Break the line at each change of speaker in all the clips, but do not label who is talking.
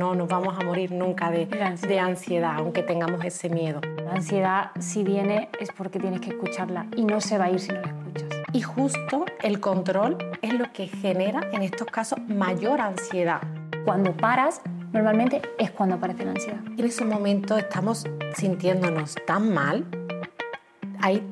no nos vamos a morir nunca de, de ansiedad, aunque tengamos ese miedo.
La ansiedad, si viene, es porque tienes que escucharla y no se va a ir si no la escuchas.
Y justo el control es lo que genera en estos casos mayor ansiedad.
Cuando paras, normalmente es cuando aparece la ansiedad.
En ese momento estamos sintiéndonos tan mal, hay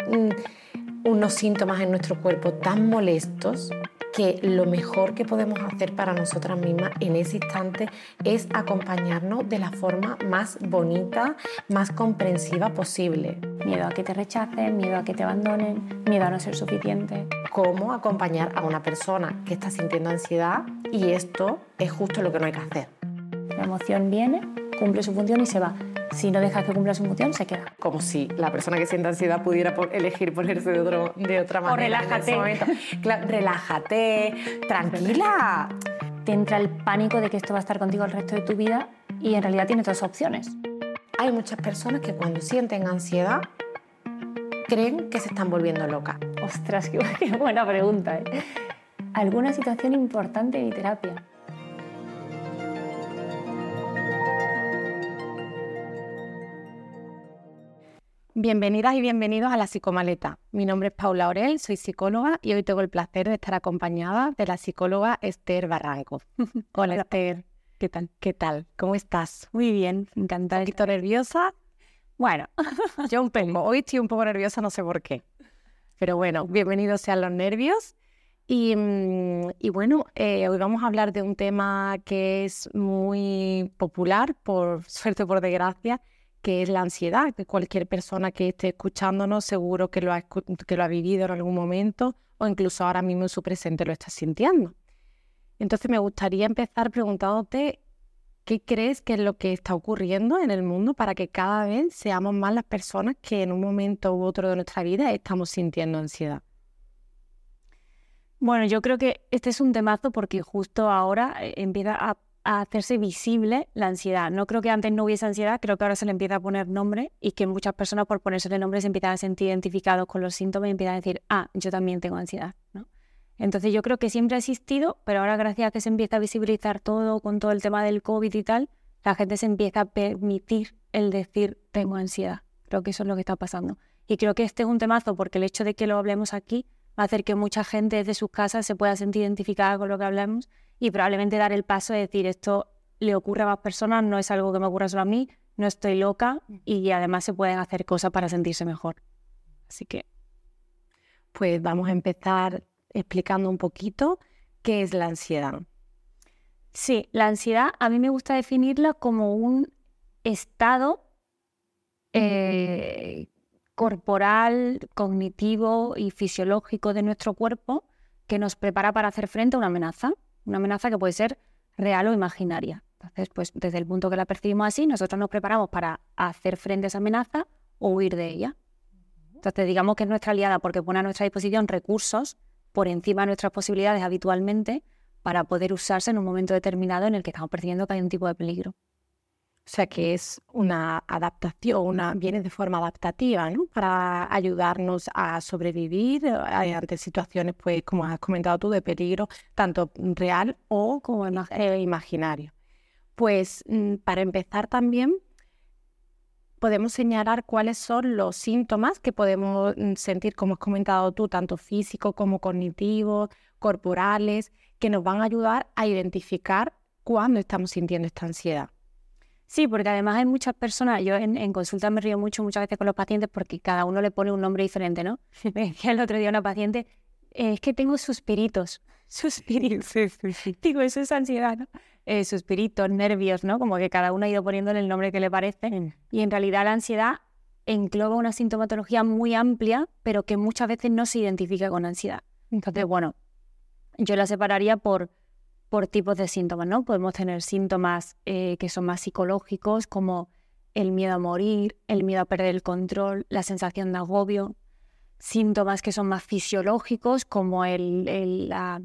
unos síntomas en nuestro cuerpo tan molestos que lo mejor que podemos hacer para nosotras mismas en ese instante es acompañarnos de la forma más bonita, más comprensiva posible.
Miedo a que te rechacen, miedo a que te abandonen, miedo a no ser suficiente.
Cómo acompañar a una persona que está sintiendo ansiedad y esto es justo lo que no hay que hacer.
La emoción viene, cumple su función y se va. Si no dejas que cumpla su función, se queda.
Como si la persona que siente ansiedad pudiera elegir ponerse de, otro, de otra manera.
O relájate.
relájate, tranquila.
Te entra el pánico de que esto va a estar contigo el resto de tu vida y en realidad tienes dos opciones.
Hay muchas personas que cuando sienten ansiedad creen que se están volviendo locas.
Ostras, qué, buena pregunta. ¿eh? ¿Alguna situación importante en mi terapia?
Bienvenidas y bienvenidos a la Psicomaleta. Mi nombre es Paula Orel, soy psicóloga y hoy tengo el placer de estar acompañada de la psicóloga Esther Barranco.
Hola Esther,
¿qué tal? ¿Qué tal? ¿Cómo estás?
Muy bien, encantada.
¿Un poquito nerviosa?
Bueno,
yo un poco. Hoy estoy un poco nerviosa, no sé por qué. Pero bueno, bienvenidos sean los nervios. Y, mm, bueno, eh, hoy vamos a hablar de un tema que es muy popular, por suerte o por desgracia, que es la ansiedad, que cualquier persona que esté escuchándonos seguro que lo, ha, que lo ha vivido en algún momento o incluso ahora mismo en su presente lo está sintiendo. Entonces me gustaría empezar preguntándote qué crees que es lo que está ocurriendo en el mundo para que cada vez seamos más las personas que en un momento u otro de nuestra vida estamos sintiendo ansiedad.
Bueno, yo creo que este es un temazo porque justo ahora eh, empieza a a hacerse visible la ansiedad. No creo que antes no hubiese ansiedad, creo que ahora se le empieza a poner nombre y que muchas personas por ponerse nombre se empiezan a sentir identificados con los síntomas y empiezan a decir, ah, yo también tengo ansiedad. ¿no? Entonces yo creo que siempre ha existido, pero ahora gracias a que se empieza a visibilizar todo con todo el tema del COVID y tal, la gente se empieza a permitir el decir tengo ansiedad. Creo que eso es lo que está pasando. Y creo que este es un temazo porque el hecho de que lo hablemos aquí va a hacer que mucha gente desde sus casas se pueda sentir identificada con lo que hablamos y probablemente dar el paso de decir esto le ocurre a más personas, no es algo que me ocurra solo a mí, no estoy loca y además se pueden hacer cosas para sentirse mejor. Así que...
Pues vamos a empezar explicando un poquito qué es la ansiedad.
Sí, la ansiedad a mí me gusta definirla como un estado eh, corporal, cognitivo y fisiológico de nuestro cuerpo que nos prepara para hacer frente a una amenaza una amenaza que puede ser real o imaginaria. Entonces, pues desde el punto que la percibimos así, nosotros nos preparamos para hacer frente a esa amenaza o huir de ella. Entonces, digamos que es nuestra aliada porque pone a nuestra disposición recursos por encima de nuestras posibilidades habitualmente para poder usarse en un momento determinado en el que estamos percibiendo que hay un tipo de peligro.
O sea que es una adaptación, una, viene de forma adaptativa, ¿no? Para ayudarnos a sobrevivir eh, ante situaciones, pues, como has comentado tú, de peligro, tanto real o como eh, imaginario. Pues mm, para empezar también, podemos señalar cuáles son los síntomas que podemos mm, sentir, como has comentado tú, tanto físicos como cognitivos, corporales, que nos van a ayudar a identificar cuándo estamos sintiendo esta ansiedad.
Sí, porque además hay muchas personas, yo en, consulta me río mucho muchas veces con los pacientes porque cada uno le pone un nombre diferente, ¿no? Me decía el otro día una paciente, eh, es que tengo suspiritos, suspiritos, digo, eso es ansiedad, ¿no? Eh, suspiritos, nervios, ¿no? Como que cada uno ha ido poniéndole el nombre que le parece. Y en realidad la ansiedad engloba una sintomatología muy amplia, pero que muchas veces no se identifica con ansiedad. Entonces, bueno, yo la separaría por por tipos de síntomas, ¿no? Podemos tener síntomas eh, que son más psicológicos, como el miedo a morir, el miedo a perder el control, la sensación de agobio, síntomas que son más fisiológicos, como el, las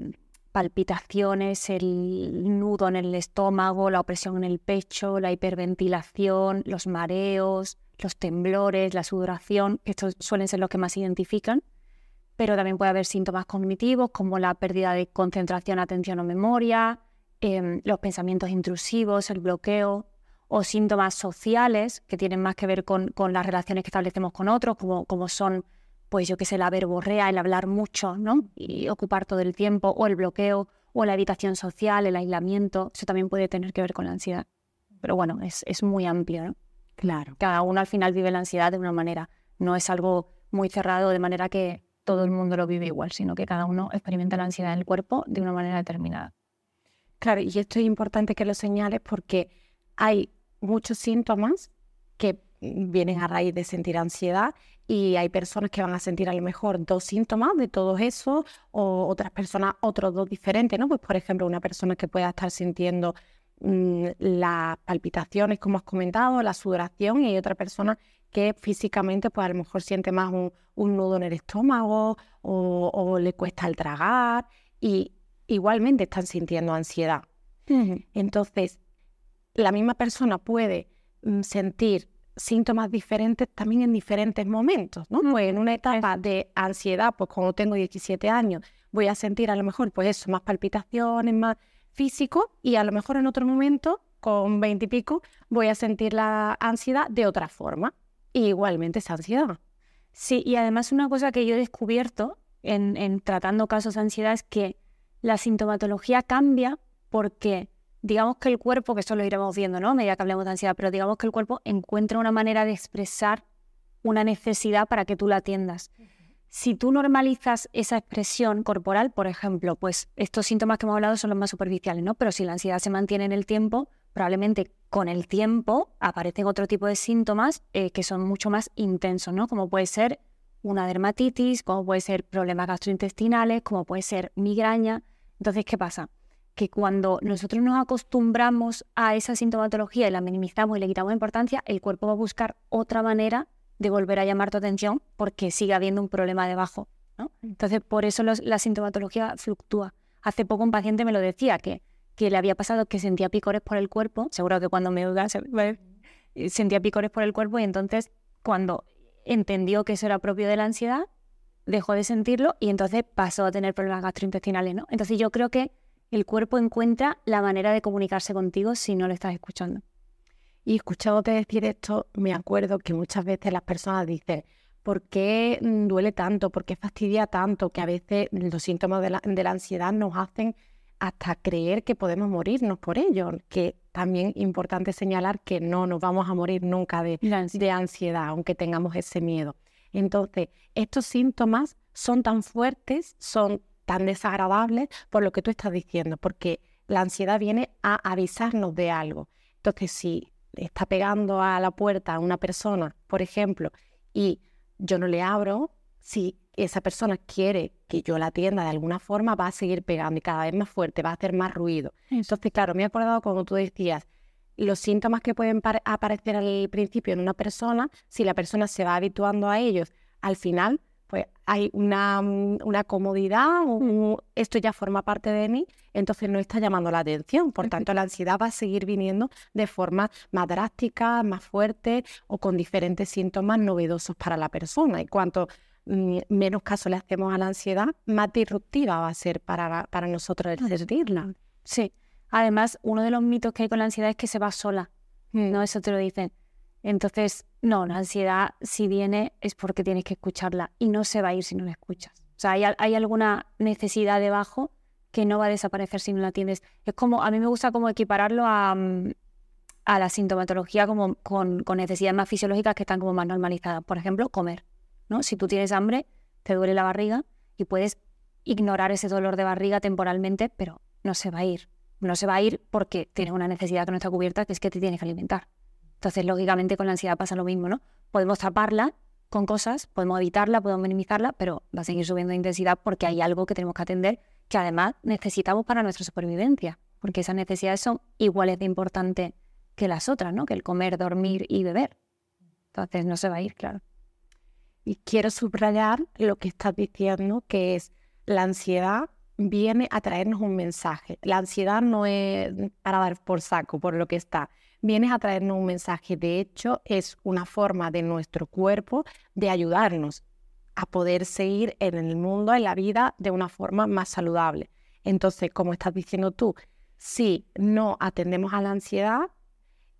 palpitaciones, el nudo en el estómago, la opresión en el pecho, la hiperventilación, los mareos, los temblores, la sudoración, estos suelen ser los que más se identifican pero también puede haber síntomas cognitivos como la pérdida de concentración, atención o memoria, em, los pensamientos intrusivos, el bloqueo o síntomas sociales que tienen más que ver con, las relaciones que establecemos con otros, como, como son, pues yo qué sé, la verborrea, el hablar mucho, ¿no? Y ocupar todo el tiempo, o el bloqueo, o la evitación social, el aislamiento, eso también puede tener que ver con la ansiedad. Pero bueno, es, es muy amplio, ¿no?
Claro.
Cada uno al final vive la ansiedad de una manera, no es algo muy cerrado de manera que todo el mundo lo vive igual, sino que cada uno experimenta la ansiedad en el cuerpo de una manera determinada.
Claro, y esto es importante que lo señales porque hay muchos síntomas que vienen a raíz de sentir ansiedad y hay personas que van a sentir a lo mejor dos síntomas de todo eso o otras personas otros dos diferentes, ¿no? Pues por ejemplo, una persona que pueda estar sintiendo mm, las palpitaciones, como has comentado, la sudoración y hay otra persona que físicamente pues a lo mejor siente más un, nudo en el estómago o, le cuesta el tragar y igualmente están sintiendo ansiedad. Entonces, la misma persona puede mm, sentir síntomas diferentes también en diferentes momentos, ¿no? Pues en una etapa de ansiedad, pues cuando tengo 17 años, voy a sentir a lo mejor, pues eso, más palpitaciones, más físico, y a lo mejor en otro momento, con 20 y pico, voy a sentir la ansiedad de otra forma. Y igualmente esa ansiedad.
Sí, y además una cosa que yo he descubierto en, en tratando casos de ansiedad es que la sintomatología cambia porque digamos que el cuerpo, que esto lo iremos viendo, ¿no? A medida que hablemos de ansiedad, pero digamos que el cuerpo encuentra una manera de expresar una necesidad para que tú la atiendas. Si tú normalizas esa expresión corporal, por ejemplo, pues estos síntomas que hemos hablado son los más superficiales, ¿no? Pero si la ansiedad se mantiene en el tiempo, probablemente con el tiempo aparecen otro tipo de síntomas eh, que son mucho más intensos, ¿no? Como puede ser una dermatitis, como puede ser problemas gastrointestinales, como puede ser migraña. Entonces, ¿qué pasa? que cuando nosotros nos acostumbramos a esa sintomatología y la minimizamos y le quitamos importancia, el cuerpo va a buscar otra manera de volver a llamar tu atención porque sigue habiendo un problema debajo. ¿no? Entonces, por eso la sintomatología fluctúa. Hace poco un paciente me lo decía, que, que le había pasado que sentía picores por el cuerpo, seguro que cuando me oiga eh, sentía picores por el cuerpo y entonces cuando entendió que eso era propio de la ansiedad, dejó de sentirlo y entonces pasó a tener problemas gastrointestinales. ¿no? Entonces yo creo que el cuerpo encuentra la manera de comunicarse contigo si no lo estás escuchando.
Y escuchándote decir esto, me acuerdo que muchas veces las personas dicen, ¿por qué duele tanto? ¿Por qué fastidia tanto? Que a veces los síntomas de la, ansiedad nos hacen hasta creer que podemos morirnos por ello, que también es importante señalar que no nos vamos a morir nunca de, de ansiedad, aunque tengamos ese miedo. Entonces, estos síntomas son tan fuertes, son tan desagradable por lo que tú estás diciendo, porque la ansiedad viene a avisarnos de algo. Entonces, si está pegando a la puerta a una persona, por ejemplo, y yo no le abro, si esa persona quiere que yo la atienda de alguna forma, va a seguir pegando y cada vez más fuerte, va a hacer más ruido. Entonces, claro, me he acordado cuando tú decías los síntomas que pueden aparecer al principio en una persona, si la persona se va habituando a ellos, al final pues hay una, mm, una comodidad, esto ya forma parte de mí, entonces no está llamando la atención. Por tanto, la ansiedad va a seguir viniendo de forma más drástica, más fuerte o con diferentes síntomas novedosos para la persona. Y cuanto mm, menos caso le hacemos a la ansiedad, más disruptiva va a ser para, para nosotros el sentirla.
Sí. Además, uno de los mitos que hay con la ansiedad es que se va sola. No, eso te lo dicen. Entonces, no, la ansiedad si viene es porque tienes que escucharla y no se va a ir si no la escuchas. O sea, hay, alguna necesidad debajo que no va a desaparecer si no la atiendes. Es como, a mí me gusta como equipararlo a, mm, la sintomatología como con, necesidades más fisiológicas que están como más normalizadas. Por ejemplo, comer. ¿No? Si tú tienes hambre, te duele la barriga y puedes ignorar ese dolor de barriga temporalmente, pero no se va a ir. No se va a ir porque tienes una necesidad que no está cubierta, que es que te tienes que alimentar. Entonces, lógicamente, con la ansiedad pasa lo mismo, ¿no? Podemos taparla con cosas, podemos evitarla, podemos minimizarla, pero va a seguir subiendo de intensidad porque hay algo que tenemos que atender que además necesitamos para nuestra supervivencia, porque esas necesidades son iguales de importantes que las otras, ¿no? Que el comer, dormir y beber. Entonces no se va a ir, claro.
Y quiero subrayar lo que estás diciendo, que es la ansiedad viene a traernos un mensaje. La ansiedad no es para dar por saco, por lo que está vienes a traernos un mensaje. De hecho, es una forma de nuestro cuerpo de ayudarnos a poder seguir en el mundo, en la vida, de una forma más saludable. Entonces, como estás diciendo tú, si no atendemos a la ansiedad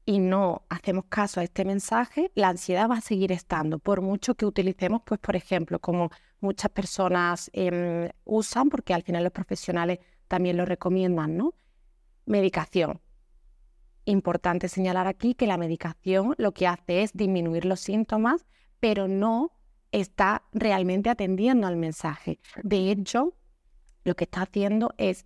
y no hacemos caso a este mensaje, la ansiedad va a seguir estando, por mucho que utilicemos, pues, por ejemplo, como muchas personas em, usan, porque al final los profesionales también lo recomiendan, ¿no? Medicación. Importante señalar aquí que la medicación lo que hace es disminuir los síntomas, pero no está realmente atendiendo al mensaje. De hecho, lo que está haciendo es,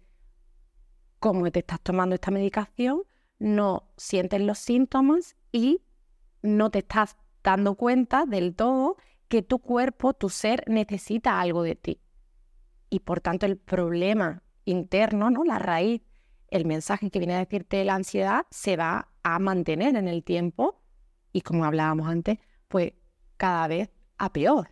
como te estás tomando esta medicación, no sientes los síntomas y no te estás dando cuenta del todo que tu cuerpo, tu ser necesita algo de ti. Y por tanto el problema interno, ¿no? la raíz, el mensaje que viene a decirte la ansiedad se va a mantener en el tiempo y como hablábamos antes, pues cada vez a peor.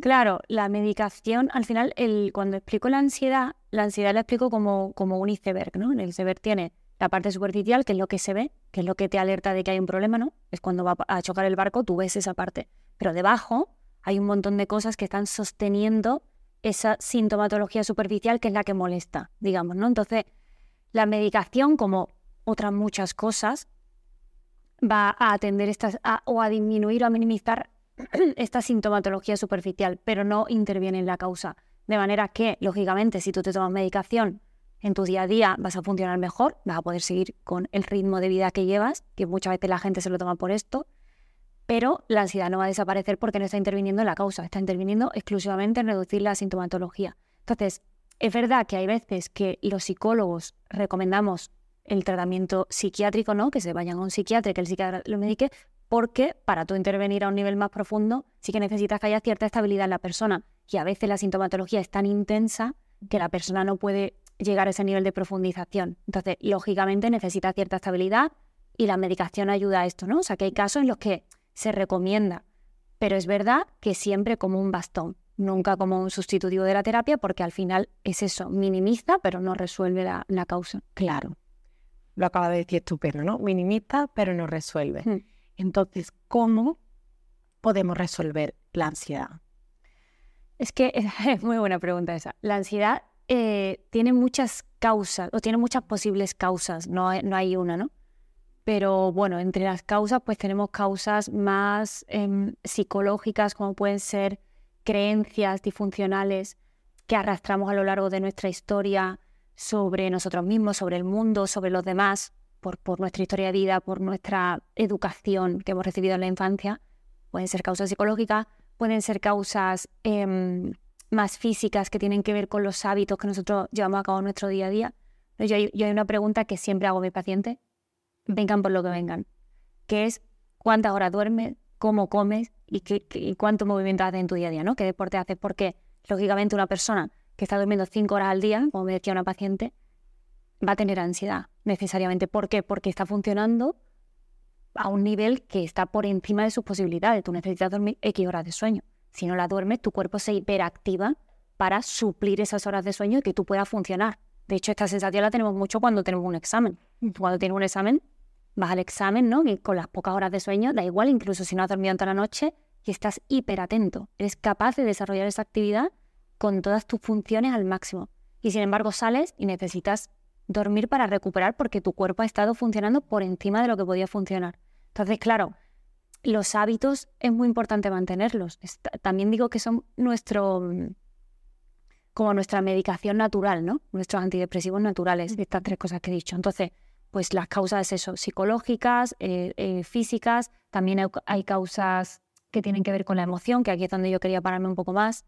Claro, la medicación, al final, el, cuando explico la ansiedad, la ansiedad la explico como, como un iceberg, ¿no? En el iceberg tiene la parte superficial, que es lo que se ve, que es lo que te alerta de que hay un problema, ¿no? Es cuando va a chocar el barco, tú ves esa parte. Pero debajo hay un montón de cosas que están sosteniendo esa sintomatología superficial que es la que molesta, digamos, ¿no? Entonces, la medicación, como otras muchas cosas, va a atender estas, o a disminuir o a minimizar esta sintomatología superficial, pero no interviene en la causa. De manera que, lógicamente, si tú te tomas medicación en tu día a día, vas a funcionar mejor, vas a poder seguir con el ritmo de vida que llevas, que muchas veces la gente se lo toma por esto, pero la ansiedad no va a desaparecer porque no está interviniendo en la causa, está interviniendo exclusivamente en reducir la sintomatología. Entonces, es verdad que hay veces que los psicólogos recomendamos el tratamiento psiquiátrico, ¿no? Que se vayan a un psiquiatra, que el psiquiatra lo medique, porque para tú intervenir a un nivel más profundo sí que necesitas que haya cierta estabilidad en la persona. Y a veces la sintomatología es tan intensa que la persona no puede llegar a ese nivel de profundización. Entonces, lógicamente necesita cierta estabilidad y la medicación ayuda a esto, ¿no? O sea, que hay casos en los que se recomienda, pero es verdad que siempre como un bastón, nunca como un sustitutivo de la terapia, porque al final es eso, minimiza, pero no resuelve la, causa.
Claro, lo acaba de decir estupendo, ¿no? Minimiza, pero no resuelve. Hmm. Entonces, ¿cómo podemos resolver la ansiedad?
Es que es muy buena pregunta esa. La ansiedad eh, tiene muchas causas, o tiene muchas posibles causas, no hay, no hay una, ¿no? Pero bueno, entre las causas, pues tenemos causas más em, psicológicas, como pueden ser creencias disfuncionales que arrastramos a lo largo de nuestra historia sobre nosotros mismos, sobre el mundo, sobre los demás, por, nuestra historia de vida, por nuestra educación que hemos recibido en la infancia, pueden ser causas psicológicas, pueden ser causas em, más físicas que tienen que ver con los hábitos que nosotros llevamos a cabo en nuestro día a día. Yo, yo hay una pregunta que siempre hago a mis pacientes, vengan por lo que vengan, que es cuántas horas duermes, cómo comes y, qué, cuánto movimiento haces en tu día a día, ¿no? ¿Qué deporte haces? Porque, lógicamente, una persona que está durmiendo cinco horas al día, como me decía una paciente, va a tener ansiedad necesariamente. ¿Por qué? Porque está funcionando a un nivel que está por encima de sus posibilidades. Tú necesitas dormir X horas de sueño. Si no la duermes, tu cuerpo se hiperactiva para suplir esas horas de sueño y que tú puedas funcionar. De hecho, esta sensación la tenemos mucho cuando tenemos un examen. Cuando tienes un examen, vas al examen, ¿no? Y con las pocas horas de sueño, da igual, incluso si no has dormido toda la noche, y estás hiperatento. Eres capaz de desarrollar esa actividad con todas tus funciones al máximo. Y sin embargo, sales y necesitas dormir para recuperar porque tu cuerpo ha estado funcionando por encima de lo que podía funcionar. Entonces, claro, los hábitos es muy importante mantenerlos. también digo que son nuestro mm, como nuestra medicación natural, ¿no? Nuestros antidepresivos naturales, estas tres cosas que he dicho. Entonces, pues las causas eso, psicológicas, eh, eh, físicas, también hay, hay, causas que tienen que ver con la emoción, que aquí es donde yo quería pararme un poco más,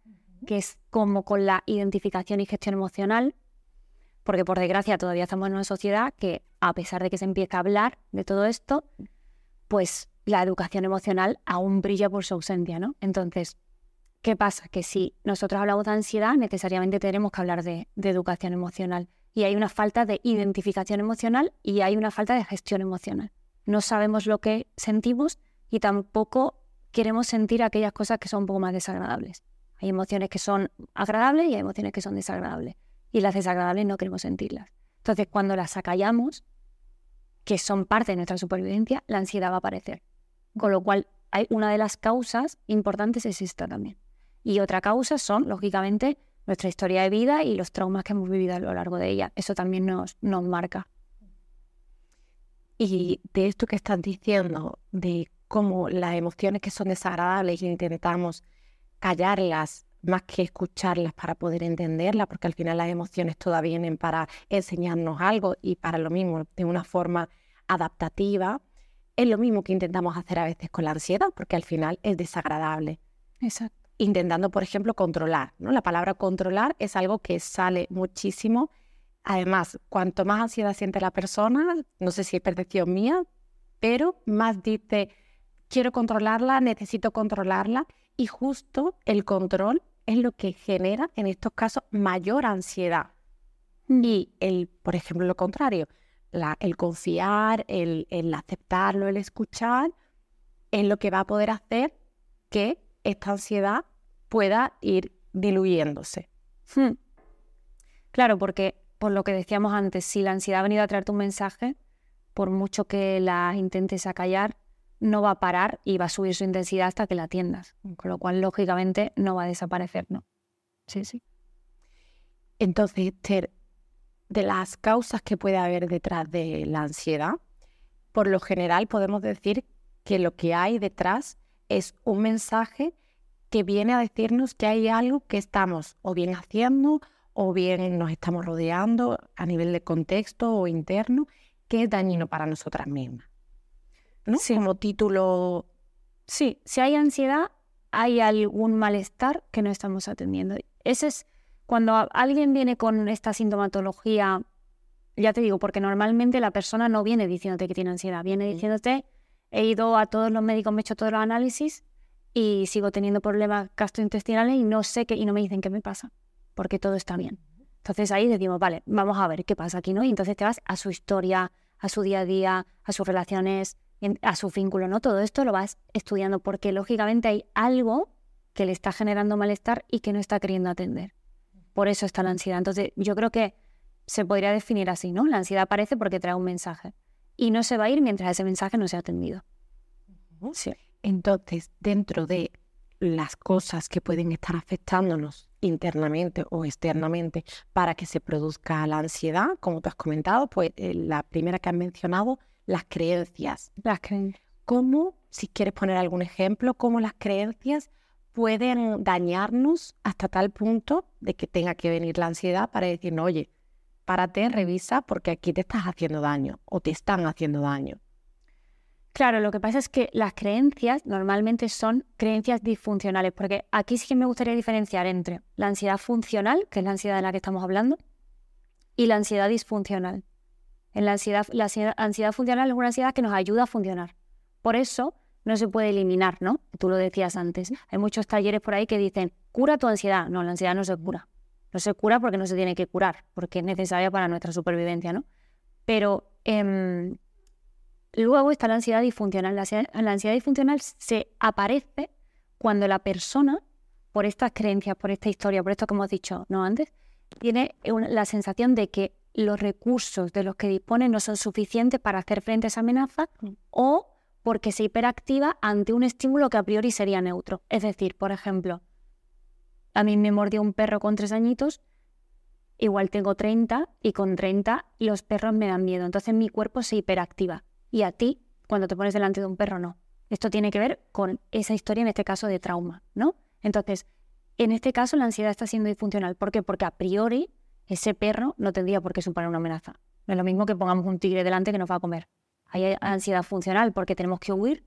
que es como con la identificación y gestión emocional, porque por desgracia todavía estamos en una sociedad que, a pesar de que se empieza a hablar de todo esto, pues la educación emocional aún brilla por su ausencia, ¿no? Entonces, ¿qué pasa? Que si nosotros hablamos de ansiedad, necesariamente tenemos que hablar de, educación emocional. Y hay una falta de identificación emocional y hay una falta de gestión emocional. No sabemos lo que sentimos y tampoco queremos sentir aquellas cosas que son un poco más desagradables. Hay emociones que son agradables y hay emociones que son desagradables y las desagradables no queremos sentirlas. Entonces, cuando las acallamos, que son parte de nuestra supervivencia, la ansiedad va a aparecer. Con lo cual, hay una de las causas importantes es esta también. Y otra causa son, lógicamente, nuestra historia de vida y los traumas que hemos vivido a lo largo de ella. Eso también nos, nos marca.
Y de esto que estás diciendo, de cómo las emociones que son desagradables intentamos callarlas más que escucharlas para poder entenderlas, porque al final las emociones todas vienen para enseñarnos algo y para lo mismo, de una forma adaptativa, es lo mismo que intentamos hacer a veces con la ansiedad, porque al final es desagradable.
Exacto.
Intentando, por ejemplo, controlar. ¿no? La palabra controlar es algo que sale muchísimo. Además, cuanto más ansiedad siente la persona, no sé si es percepción mía, pero más dice, quiero controlarla, necesito controlarla. Y justo el control es lo que genera en estos casos mayor ansiedad. Mm. Y el, por ejemplo, lo contrario, el confiar, el, aceptarlo, el escuchar, es lo que va a poder hacer que esta ansiedad pueda ir diluyéndose. Hmm.
Claro, porque por lo que decíamos antes, si la ansiedad ha venido a traerte un mensaje, por mucho que la intentes acallar, no va a parar y va a subir su intensidad hasta que la atiendas. Con lo cual, lógicamente, no va a desaparecer, ¿no? Sí, sí.
Entonces, Esther, de las causas que puede haber detrás de la ansiedad, por lo general podemos decir que lo que hay detrás es un mensaje que viene a decirnos que hay algo que estamos o bien haciendo o bien nos estamos rodeando a nivel de contexto o interno que es dañino para nosotras mismas. ¿no? Como título.
Sí, si hay ansiedad, hay algún malestar que no estamos atendiendo. Ese es cuando alguien viene con esta sintomatología, ya te digo, porque normalmente la persona no viene diciéndote que tiene ansiedad, viene diciéndote, he ido a todos los médicos, me he hecho todos los análisis y sigo teniendo problemas gastrointestinales y no sé qué, y no me dicen qué me pasa, porque todo está bien. Entonces ahí decimos, vale, vamos a ver qué pasa aquí, ¿no? Y entonces te vas a su historia, a su día a día, a sus relaciones, a su vínculo, ¿no? Todo esto lo vas estudiando porque lógicamente hay algo que le está generando malestar y que no está queriendo atender. Por eso está la ansiedad. Entonces, yo creo que se podría definir así, ¿no? La ansiedad aparece porque trae un mensaje y no se va a ir mientras ese mensaje no sea atendido.
Sí. Entonces, dentro de las cosas que pueden estar afectándonos internamente o externamente para que se produzca la ansiedad, como tú has comentado, pues eh, la primera que has mencionado las creencias.
Las creencias.
¿Cómo, si quieres poner algún ejemplo, cómo las creencias pueden dañarnos hasta tal punto de que tenga que venir la ansiedad para decirnos, oye, párate, revisa, porque aquí te estás haciendo daño o te están haciendo daño?
Claro, lo que pasa es que las creencias normalmente son creencias disfuncionales, porque aquí sí que me gustaría diferenciar entre la ansiedad funcional, que es la ansiedad de la que estamos hablando, y la ansiedad disfuncional. En la ansiedad, la ansiedad funcional es una ansiedad que nos ayuda a funcionar. Por eso no se puede eliminar, ¿no? Tú lo decías antes. Hay muchos talleres por ahí que dicen, cura tu ansiedad. No, la ansiedad no se cura. No se cura porque no se tiene que curar, porque es necesaria para nuestra supervivencia, ¿no? Pero em, luego está la ansiedad disfuncional. La ansiedad, la ansiedad disfuncional se aparece cuando la persona, por estas creencias, por esta historia, por esto que hemos dicho no antes, tiene la sensación de que los recursos de los que dispone no son suficientes para hacer frente a esa amenaza mm. o porque se hiperactiva ante un estímulo que a priori sería neutro. Es decir, por ejemplo, a mí me mordió un perro con tres añitos, igual tengo 30 y con 30 los perros me dan miedo, entonces mi cuerpo se hiperactiva y a ti, cuando te pones delante de un perro, no. Esto tiene que ver con esa historia, en este caso, de trauma, ¿no? Entonces, en este caso la ansiedad está siendo disfuncional. ¿Por qué? Porque a priori ese perro no tendría por qué suponer una amenaza. No es lo mismo que pongamos un tigre delante que nos va a comer. Hay ansiedad funcional porque tenemos que huir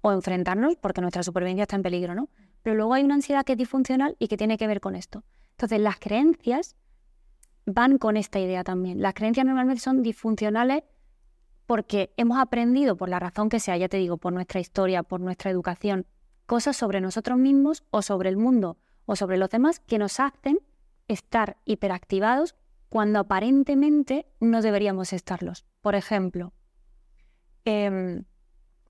o enfrentarnos porque nuestra supervivencia está en peligro, ¿no? Pero luego hay una ansiedad que es disfuncional y que tiene que ver con esto. Entonces, las creencias van con esta idea también. Las creencias normalmente son disfuncionales porque hemos aprendido, por la razón que sea, ya te digo, por nuestra historia, por nuestra educación, cosas sobre nosotros mismos o sobre el mundo o sobre los demás que nos hacen estar hiperactivados cuando aparentemente no deberíamos estarlos. Por ejemplo, em,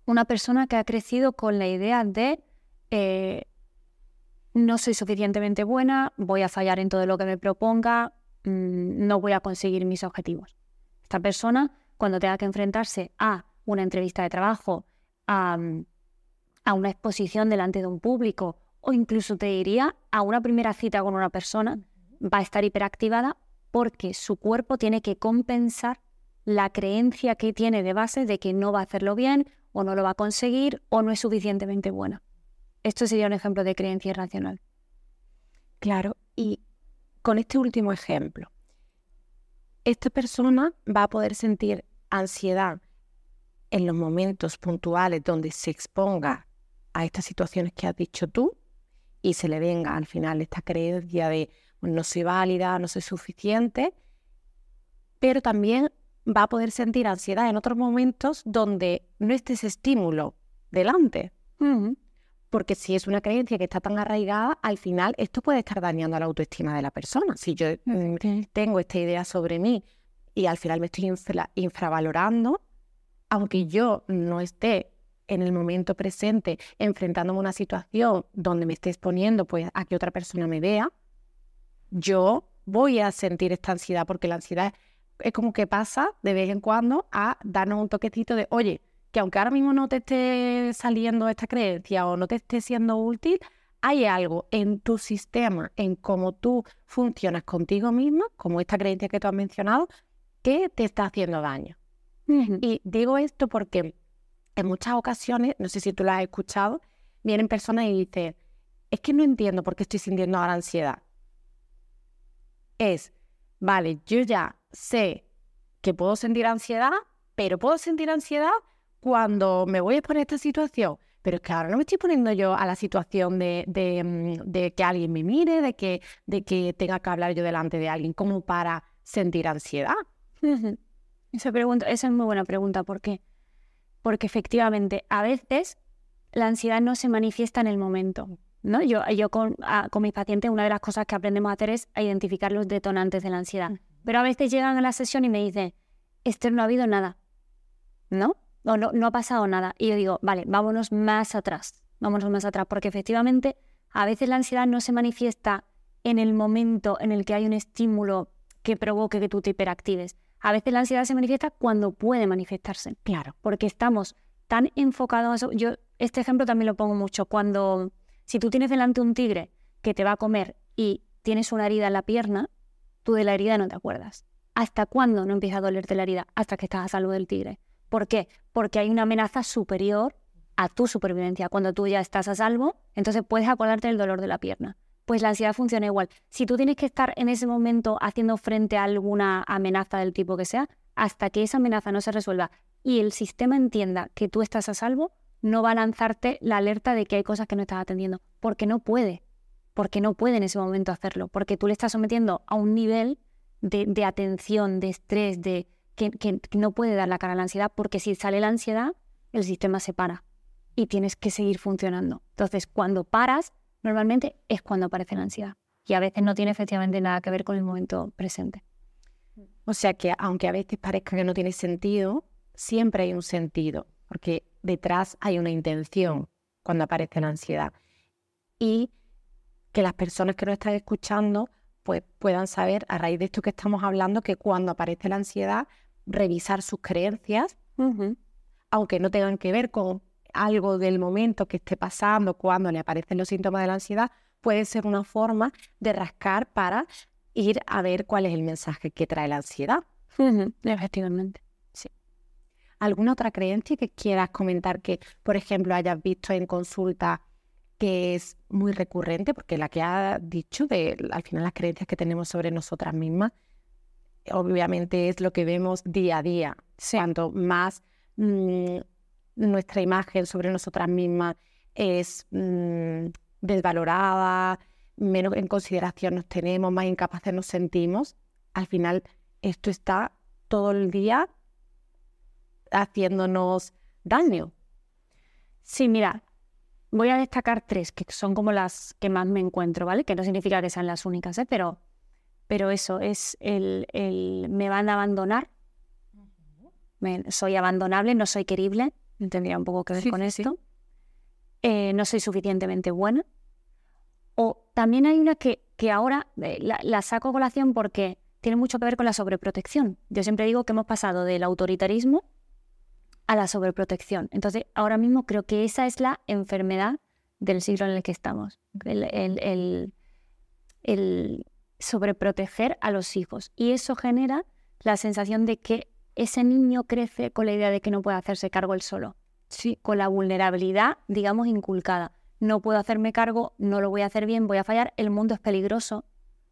una persona que ha crecido con la idea de eh, no soy suficientemente buena, voy a fallar en todo lo que me proponga, mm, no voy a conseguir mis objetivos. Esta persona, cuando tenga que enfrentarse a una entrevista de trabajo, a, a una exposición delante de un público o incluso te diría a una primera cita con una persona, va a estar hiperactivada porque su cuerpo tiene que compensar la creencia que tiene de base de que no va a hacerlo bien o no lo va a conseguir o no es suficientemente buena. Esto sería un ejemplo de creencia irracional.
Claro, y con este último ejemplo, esta persona va a poder sentir ansiedad en los momentos puntuales donde se exponga a estas situaciones que has dicho tú y se le venga al final esta creencia de no soy válida, no soy suficiente, pero también va a poder sentir ansiedad en otros momentos donde no esté ese estímulo delante. Porque si es una creencia que está tan arraigada, al final esto puede estar dañando la autoestima de la persona. Si yo mm, tengo esta idea sobre mí y al final me estoy infravalorando, aunque yo no esté en el momento presente enfrentándome a una situación donde me esté exponiendo pues, a que otra persona me vea, yo voy a sentir esta ansiedad porque la ansiedad es como que pasa de vez en cuando a darnos un toquecito de, oye, que aunque ahora mismo no te esté saliendo esta creencia o no te esté siendo útil, hay algo en tu sistema, en cómo tú funcionas contigo mismo, como esta creencia que tú has mencionado, que te está haciendo daño. Y digo esto porque en muchas ocasiones, no sé si tú lo has escuchado, vienen personas y dicen, es que no entiendo por qué estoy sintiendo ahora ansiedad. Es, vale, yo ya sé que puedo sentir ansiedad, pero puedo sentir ansiedad cuando me voy a poner esta situación. Pero es que ahora no me estoy poniendo yo a la situación de, mm, que alguien me mire, de que, de que tenga que hablar yo delante de alguien, como para sentir ansiedad.
Esa, pregunta, esa es muy buena pregunta. ¿Por qué? Porque efectivamente, a veces la ansiedad no se manifiesta en el momento. ¿no? Yo, yo con, con mis pacientes, una de las cosas que aprendemos a hacer es identificar los detonantes de la ansiedad. Pero a veces llegan a la sesión y me dicen, Esther, no ha habido nada, ¿no? O no, no ha pasado nada. Y yo digo, vale, vámonos más atrás, vámonos más atrás, porque efectivamente a veces la ansiedad no se manifiesta en el momento en el que hay un estímulo que provoque que tú te hiperactives. A veces la ansiedad se manifiesta cuando puede manifestarse.
Claro.
Porque estamos tan enfocados a eso. Yo este ejemplo también lo pongo mucho. Cuando, si tú tienes delante un tigre que te va a comer y tienes una herida en la pierna, tú de la herida no te acuerdas. ¿Hasta cuándo no empieza a dolerte la herida? Hasta que estás a salvo del tigre. ¿Por qué? Porque hay una amenaza superior a tu supervivencia. Cuando tú ya estás a salvo, entonces puedes acordarte del dolor de la pierna. Pues la ansiedad funciona igual. Si tú tienes que estar en ese momento haciendo frente a alguna amenaza del tipo que sea, hasta que esa amenaza no se resuelva y el sistema entienda que tú estás a salvo, no va a lanzarte la alerta de que hay cosas que no estás atendiendo, porque no puede porque no puede en ese momento hacerlo, porque tú le estás sometiendo a un nivel de, atención, de estrés, de que, no puede dar la cara a la ansiedad, porque si sale la ansiedad, el sistema se para y tienes que seguir funcionando. Entonces, cuando paras, normalmente es cuando aparece la ansiedad y a veces no tiene efectivamente nada que ver con el momento presente.
O sea que aunque a veces parezca que no tiene sentido, siempre hay un sentido, porque detrás hay una intención cuando aparece la ansiedad. Y que las personas que nos están escuchando pues puedan saber a raíz de esto que estamos hablando que cuando aparece la ansiedad, revisar sus creencias, aunque no tengan que ver con algo del momento que esté pasando cuando le aparecen los síntomas de la ansiedad, puede ser una forma de rascar para ir a ver cuál es el mensaje que trae la ansiedad.
Efectivamente, sí.
¿Alguna otra creencia que quieras comentar que, por ejemplo, hayas visto en consulta que es muy recurrente, porque la que ha dicho de al final las creencias que tenemos sobre nosotras mismas, obviamente es lo que vemos día a día. Cuanto más mm, nuestra imagen sobre nosotras mismas es mm, desvalorada, menos en consideración nos tenemos, más incapaces nos sentimos, al final esto está todo el día haciéndonos daño.
Sí, mira, voy a destacar tres, que son como las que más me encuentro, ¿vale? Que no significa que sean las únicas, ¿eh? Pero, pero eso, es el, el me van a abandonar, soy abandonable, no soy querible, tendría un poco que ver con esto. Eh, no soy suficientemente buena. O también hay una que, que ahora eh, la, la, saco a colación porque tiene mucho que ver con la sobreprotección. Yo siempre digo que hemos pasado del autoritarismo a la sobreprotección. Entonces, ahora mismo creo que esa es la enfermedad del siglo en el que estamos. El, sobreproteger a los hijos. Y eso genera la sensación de que ese niño crece con la idea de que no puede hacerse cargo él solo. Sí, con la vulnerabilidad, digamos, inculcada. No puedo hacerme cargo, no lo voy a hacer bien, voy a fallar, el mundo es peligroso,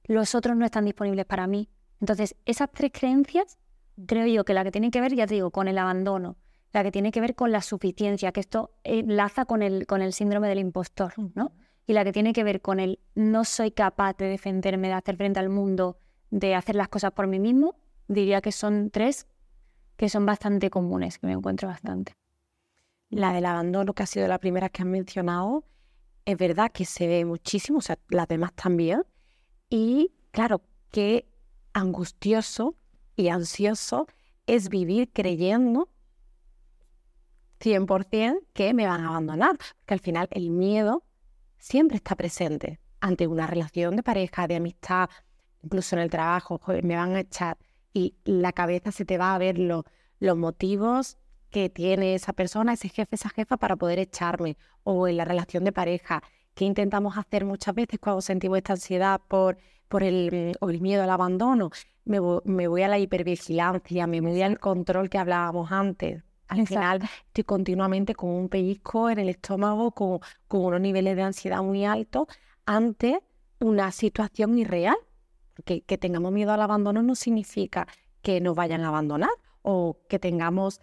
los otros no están disponibles para mí. Entonces, esas tres creencias, creo yo que la que tiene que ver, ya te digo, con el abandono, la que tiene que ver con la suficiencia, que esto enlaza con el, con el síndrome del impostor, ¿no? Y la que tiene que ver con el no soy capaz de defenderme, de hacer frente al mundo, de hacer las cosas por mí mismo, diría que son tres que son bastante comunes, que me encuentro bastante.
La del abandono, que ha sido la primera que has mencionado, es verdad que se ve muchísimo, o sea, las demás también. Y claro, qué angustioso y ansioso es vivir creyendo 100% que me van a abandonar, porque al final el miedo siempre está presente ante una relación de pareja, de amistad, incluso en el trabajo, me van a echar y la cabeza se te va a ver los motivos que tiene esa persona, ese jefe, esa jefa para poder echarme, o en la relación de pareja, que intentamos hacer muchas veces cuando sentimos esta ansiedad por, por el, o el miedo al abandono. Me, voy a la hipervigilancia, me voy al control que hablábamos antes. Al final estoy continuamente con un pellizco en el estómago, con, con unos niveles de ansiedad muy altos ante una situación irreal. Porque que tengamos miedo al abandono no significa que nos vayan a abandonar o que tengamos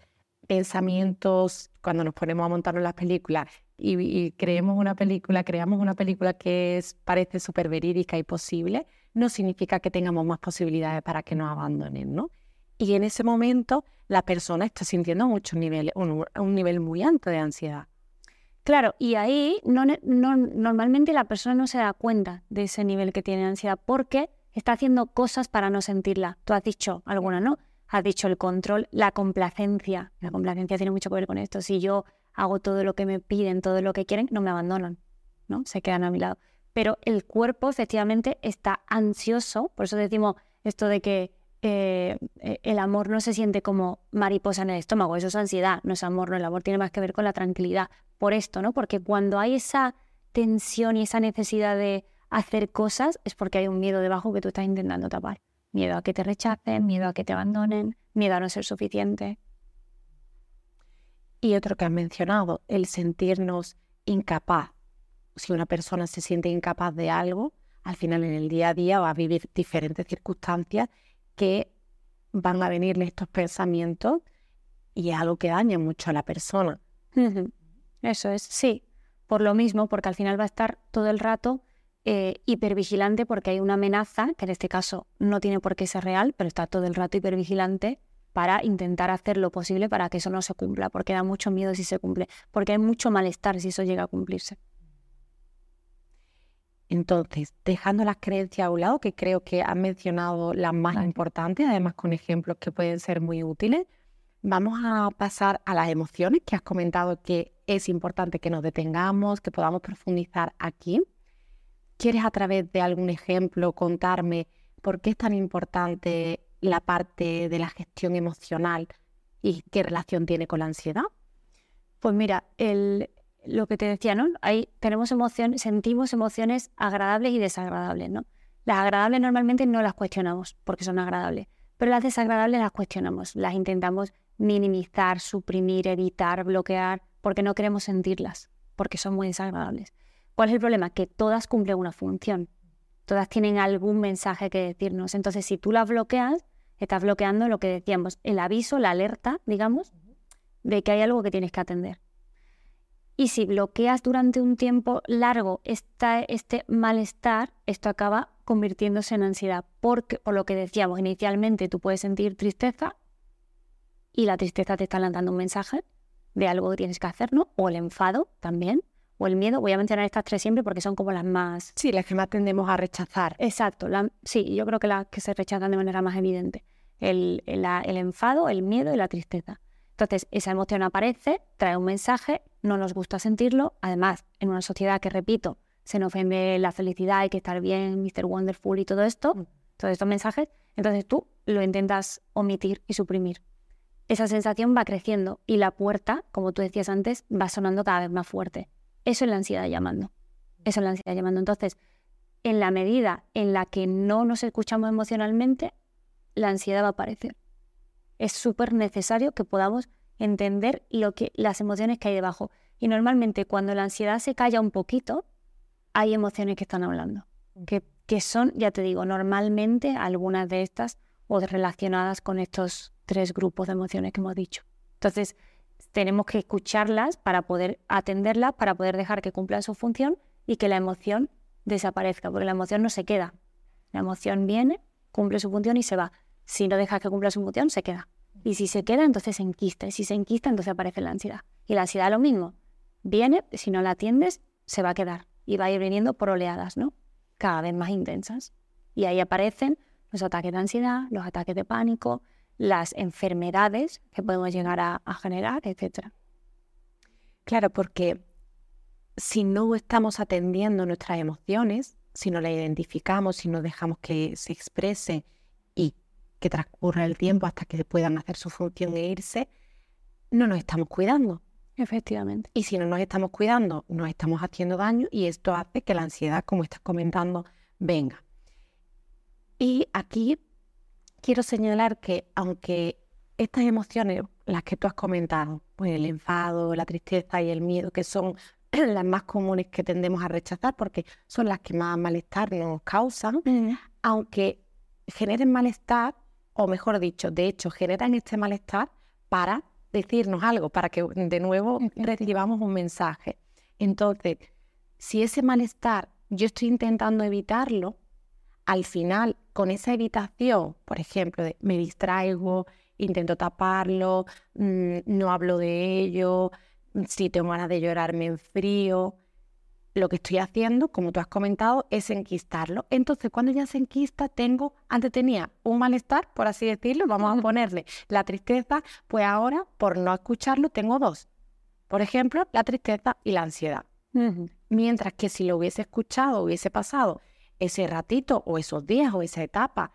pensamientos cuando nos ponemos a montarnos las películas y, creemos una película, creamos una película que es, parece súper verídica y posible, no significa que tengamos más posibilidades para que nos abandonen, ¿no? Y en ese momento la persona está sintiendo mucho nivel, un, nivel muy alto de ansiedad.
Claro, y ahí no, normalmente la persona no se da cuenta de ese nivel que tiene ansiedad porque está haciendo cosas para no sentirla. Tú has dicho alguna, ¿no? Has dicho el control, la complacencia. La complacencia tiene mucho que ver con esto. Si yo hago todo lo que me piden, todo lo que quieren, no me abandonan, ¿no? Se quedan a mi lado. Pero el cuerpo efectivamente está ansioso, por eso decimos esto de que eh, eh, el amor no se siente como mariposa en el estómago, eso es ansiedad, no es amor, no, el amor tiene más que ver con la tranquilidad. Por esto, ¿no? Porque cuando hay esa tensión y esa necesidad de hacer cosas es porque hay un miedo debajo que tú estás intentando tapar. Miedo a que te rechacen, miedo a que te abandonen, miedo a no ser suficiente.
Y otro que has mencionado, el sentirnos incapaz. Si una persona se siente incapaz de algo, al final en el día a día va a vivir diferentes circunstancias que van a venirle estos pensamientos y es algo que daña mucho a la persona.
Eso es, sí. Por lo mismo, porque al final va a estar todo el rato eh, hipervigilante porque hay una amenaza, que en este caso no tiene por qué ser real, pero está todo el rato hipervigilante para intentar hacer lo posible para que eso no se cumpla, porque da mucho miedo si se cumple, porque hay mucho malestar si eso llega a cumplirse.
Entonces, dejando las creencias a un lado, que creo que has mencionado las más importantes, además con ejemplos que pueden ser muy útiles, vamos a pasar a las emociones, que has comentado que es importante que nos detengamos, que podamos profundizar aquí. ¿Quieres a través de algún ejemplo contarme por qué es tan importante la parte de la gestión emocional y qué relación tiene con la ansiedad?
Pues mira, lo que te decía, ¿no? Ahí tenemos emociones, sentimos emociones agradables y desagradables, ¿no? Las agradables normalmente no las cuestionamos porque son agradables, pero las desagradables las cuestionamos, las intentamos minimizar, suprimir, evitar, bloquear, porque no queremos sentirlas, porque son muy desagradables. ¿Cuál es el problema? Que todas cumplen una función. Todas tienen algún mensaje que decirnos. Entonces, si tú las bloqueas, estás bloqueando lo que decíamos, el aviso, la alerta, digamos, de que hay algo que tienes que atender. Y si bloqueas durante un tiempo largo este malestar, esto acaba convirtiéndose en ansiedad. Porque, por lo que decíamos inicialmente, tú puedes sentir tristeza y la tristeza te está lanzando un mensaje de algo que tienes que hacer, ¿no? O el enfado también o el miedo. Voy a mencionar estas tres siempre porque son como las más...
Sí, las que más tendemos a rechazar.
Exacto. sí, yo creo que las que se rechazan de manera más evidente. El, el, enfado, el miedo y la tristeza. Entonces, esa emoción aparece, trae un mensaje, no nos gusta sentirlo. Además, en una sociedad que, repito, se nos ofende la felicidad, hay que estar bien, Mr. Wonderful y todo esto, mm. todos estos mensajes, entonces tú lo intentas omitir y suprimir. Esa sensación va creciendo y la puerta, como tú decías antes, va sonando cada vez más fuerte. Eso es la ansiedad llamando. Eso es la ansiedad llamando. Entonces, en la medida en la que no nos escuchamos emocionalmente, la ansiedad va a aparecer. Es súper necesario que podamos entender lo que, las emociones que hay debajo. Y normalmente cuando la ansiedad se calla un poquito, hay emociones que están hablando, mm. que, que son, ya te digo, normalmente algunas de estas o relacionadas con estos tres grupos de emociones que hemos dicho. Entonces, tenemos que escucharlas para poder atenderlas, para poder dejar que cumplan su función y que la emoción desaparezca, porque la emoción no se queda. La emoción viene, cumple su función y se va. Si no dejas que cumpla su función, se queda. Y si se queda, entonces se enquista. Y si se enquista, entonces aparece la ansiedad. Y la ansiedad lo mismo. Viene, si no la atiendes, se va a quedar. Y va a ir viniendo por oleadas, ¿no? Cada vez más intensas. Y ahí aparecen los ataques de ansiedad, los ataques de pánico, las enfermedades que podemos llegar a, a generar, etc.
Claro, porque si no estamos atendiendo nuestras emociones, si no las identificamos, si no dejamos que se exprese que transcurra el tiempo hasta que puedan hacer su función e irse, no nos estamos cuidando.
Efectivamente.
Y si no nos estamos cuidando, nos estamos haciendo daño y esto hace que la ansiedad, como estás comentando, venga. Y aquí quiero señalar que aunque estas emociones, las que tú has comentado, pues el enfado, la tristeza y el miedo, que son las más comunes que tendemos a rechazar porque son las que más malestar nos causan, aunque generen malestar, o mejor dicho, de hecho, generan este malestar para decirnos algo, para que de nuevo recibamos un mensaje. Entonces, si ese malestar yo estoy intentando evitarlo, al final, con esa evitación, por ejemplo, de me distraigo, intento taparlo, mm, no hablo de ello, si tengo ganas de llorar me enfrío. Lo que estoy haciendo, como tú has comentado, es enquistarlo. Entonces, cuando ya se enquista, tengo, antes tenía un malestar, por así decirlo, vamos a ponerle la tristeza, pues ahora, por no escucharlo, tengo dos. Por ejemplo, la tristeza y la ansiedad. Mientras que si lo hubiese escuchado, hubiese pasado ese ratito o esos días o esa etapa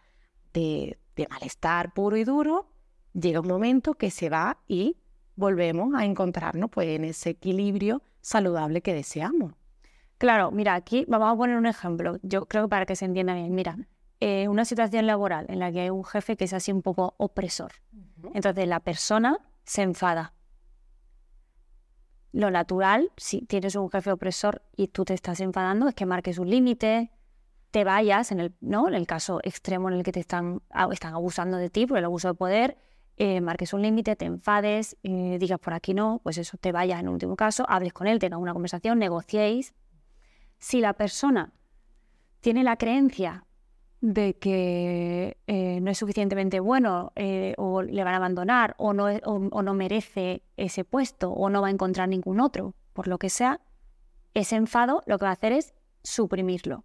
de, de malestar puro y duro, llega un momento que se va y volvemos a encontrarnos pues, en ese equilibrio saludable que deseamos.
Claro, mira, aquí vamos a poner un ejemplo, yo creo que para que se entienda bien. Mira, eh, una situación laboral en la que hay un jefe que es así un poco opresor. Entonces la persona se enfada. Lo natural, si tienes un jefe opresor y tú te estás enfadando, es que marques un límite, te vayas, en el, ¿no? en el caso extremo en el que te están, están abusando de ti por el abuso de poder, eh, marques un límite, te enfades, eh, digas por aquí no, pues eso te vaya en último caso, hables con él, tengas una conversación, negociéis. Si la persona tiene la creencia de que eh, no es suficientemente bueno o le van a abandonar o no, o no merece ese puesto o no va a encontrar ningún otro, por lo que sea, ese enfado lo que va a hacer es suprimirlo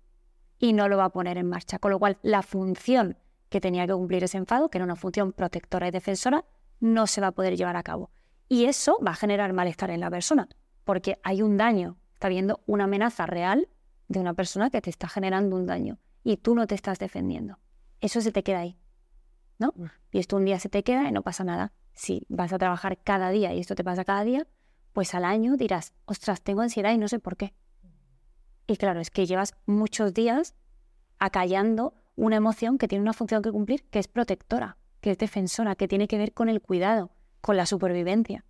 y no lo va a poner en marcha. Con lo cual, la función que tenía que cumplir ese enfado, que era una función protectora y defensora, no se va a poder llevar a cabo. Y eso va a generar malestar en la persona, porque hay un daño, está habiendo una amenaza real de una persona que te está generando un daño y tú no te estás defendiendo. Eso se te queda ahí, ¿no? Mm. Y esto un día se te queda y no pasa nada. Si vas a trabajar cada día y esto te pasa cada día, pues al año dirás, ostras, tengo ansiedad y no sé por qué. Y claro, es que llevas muchos días acallando una emoción que tiene una función que cumplir, que es protectora, que es defensora, que tiene que ver con el cuidado, con la supervivencia.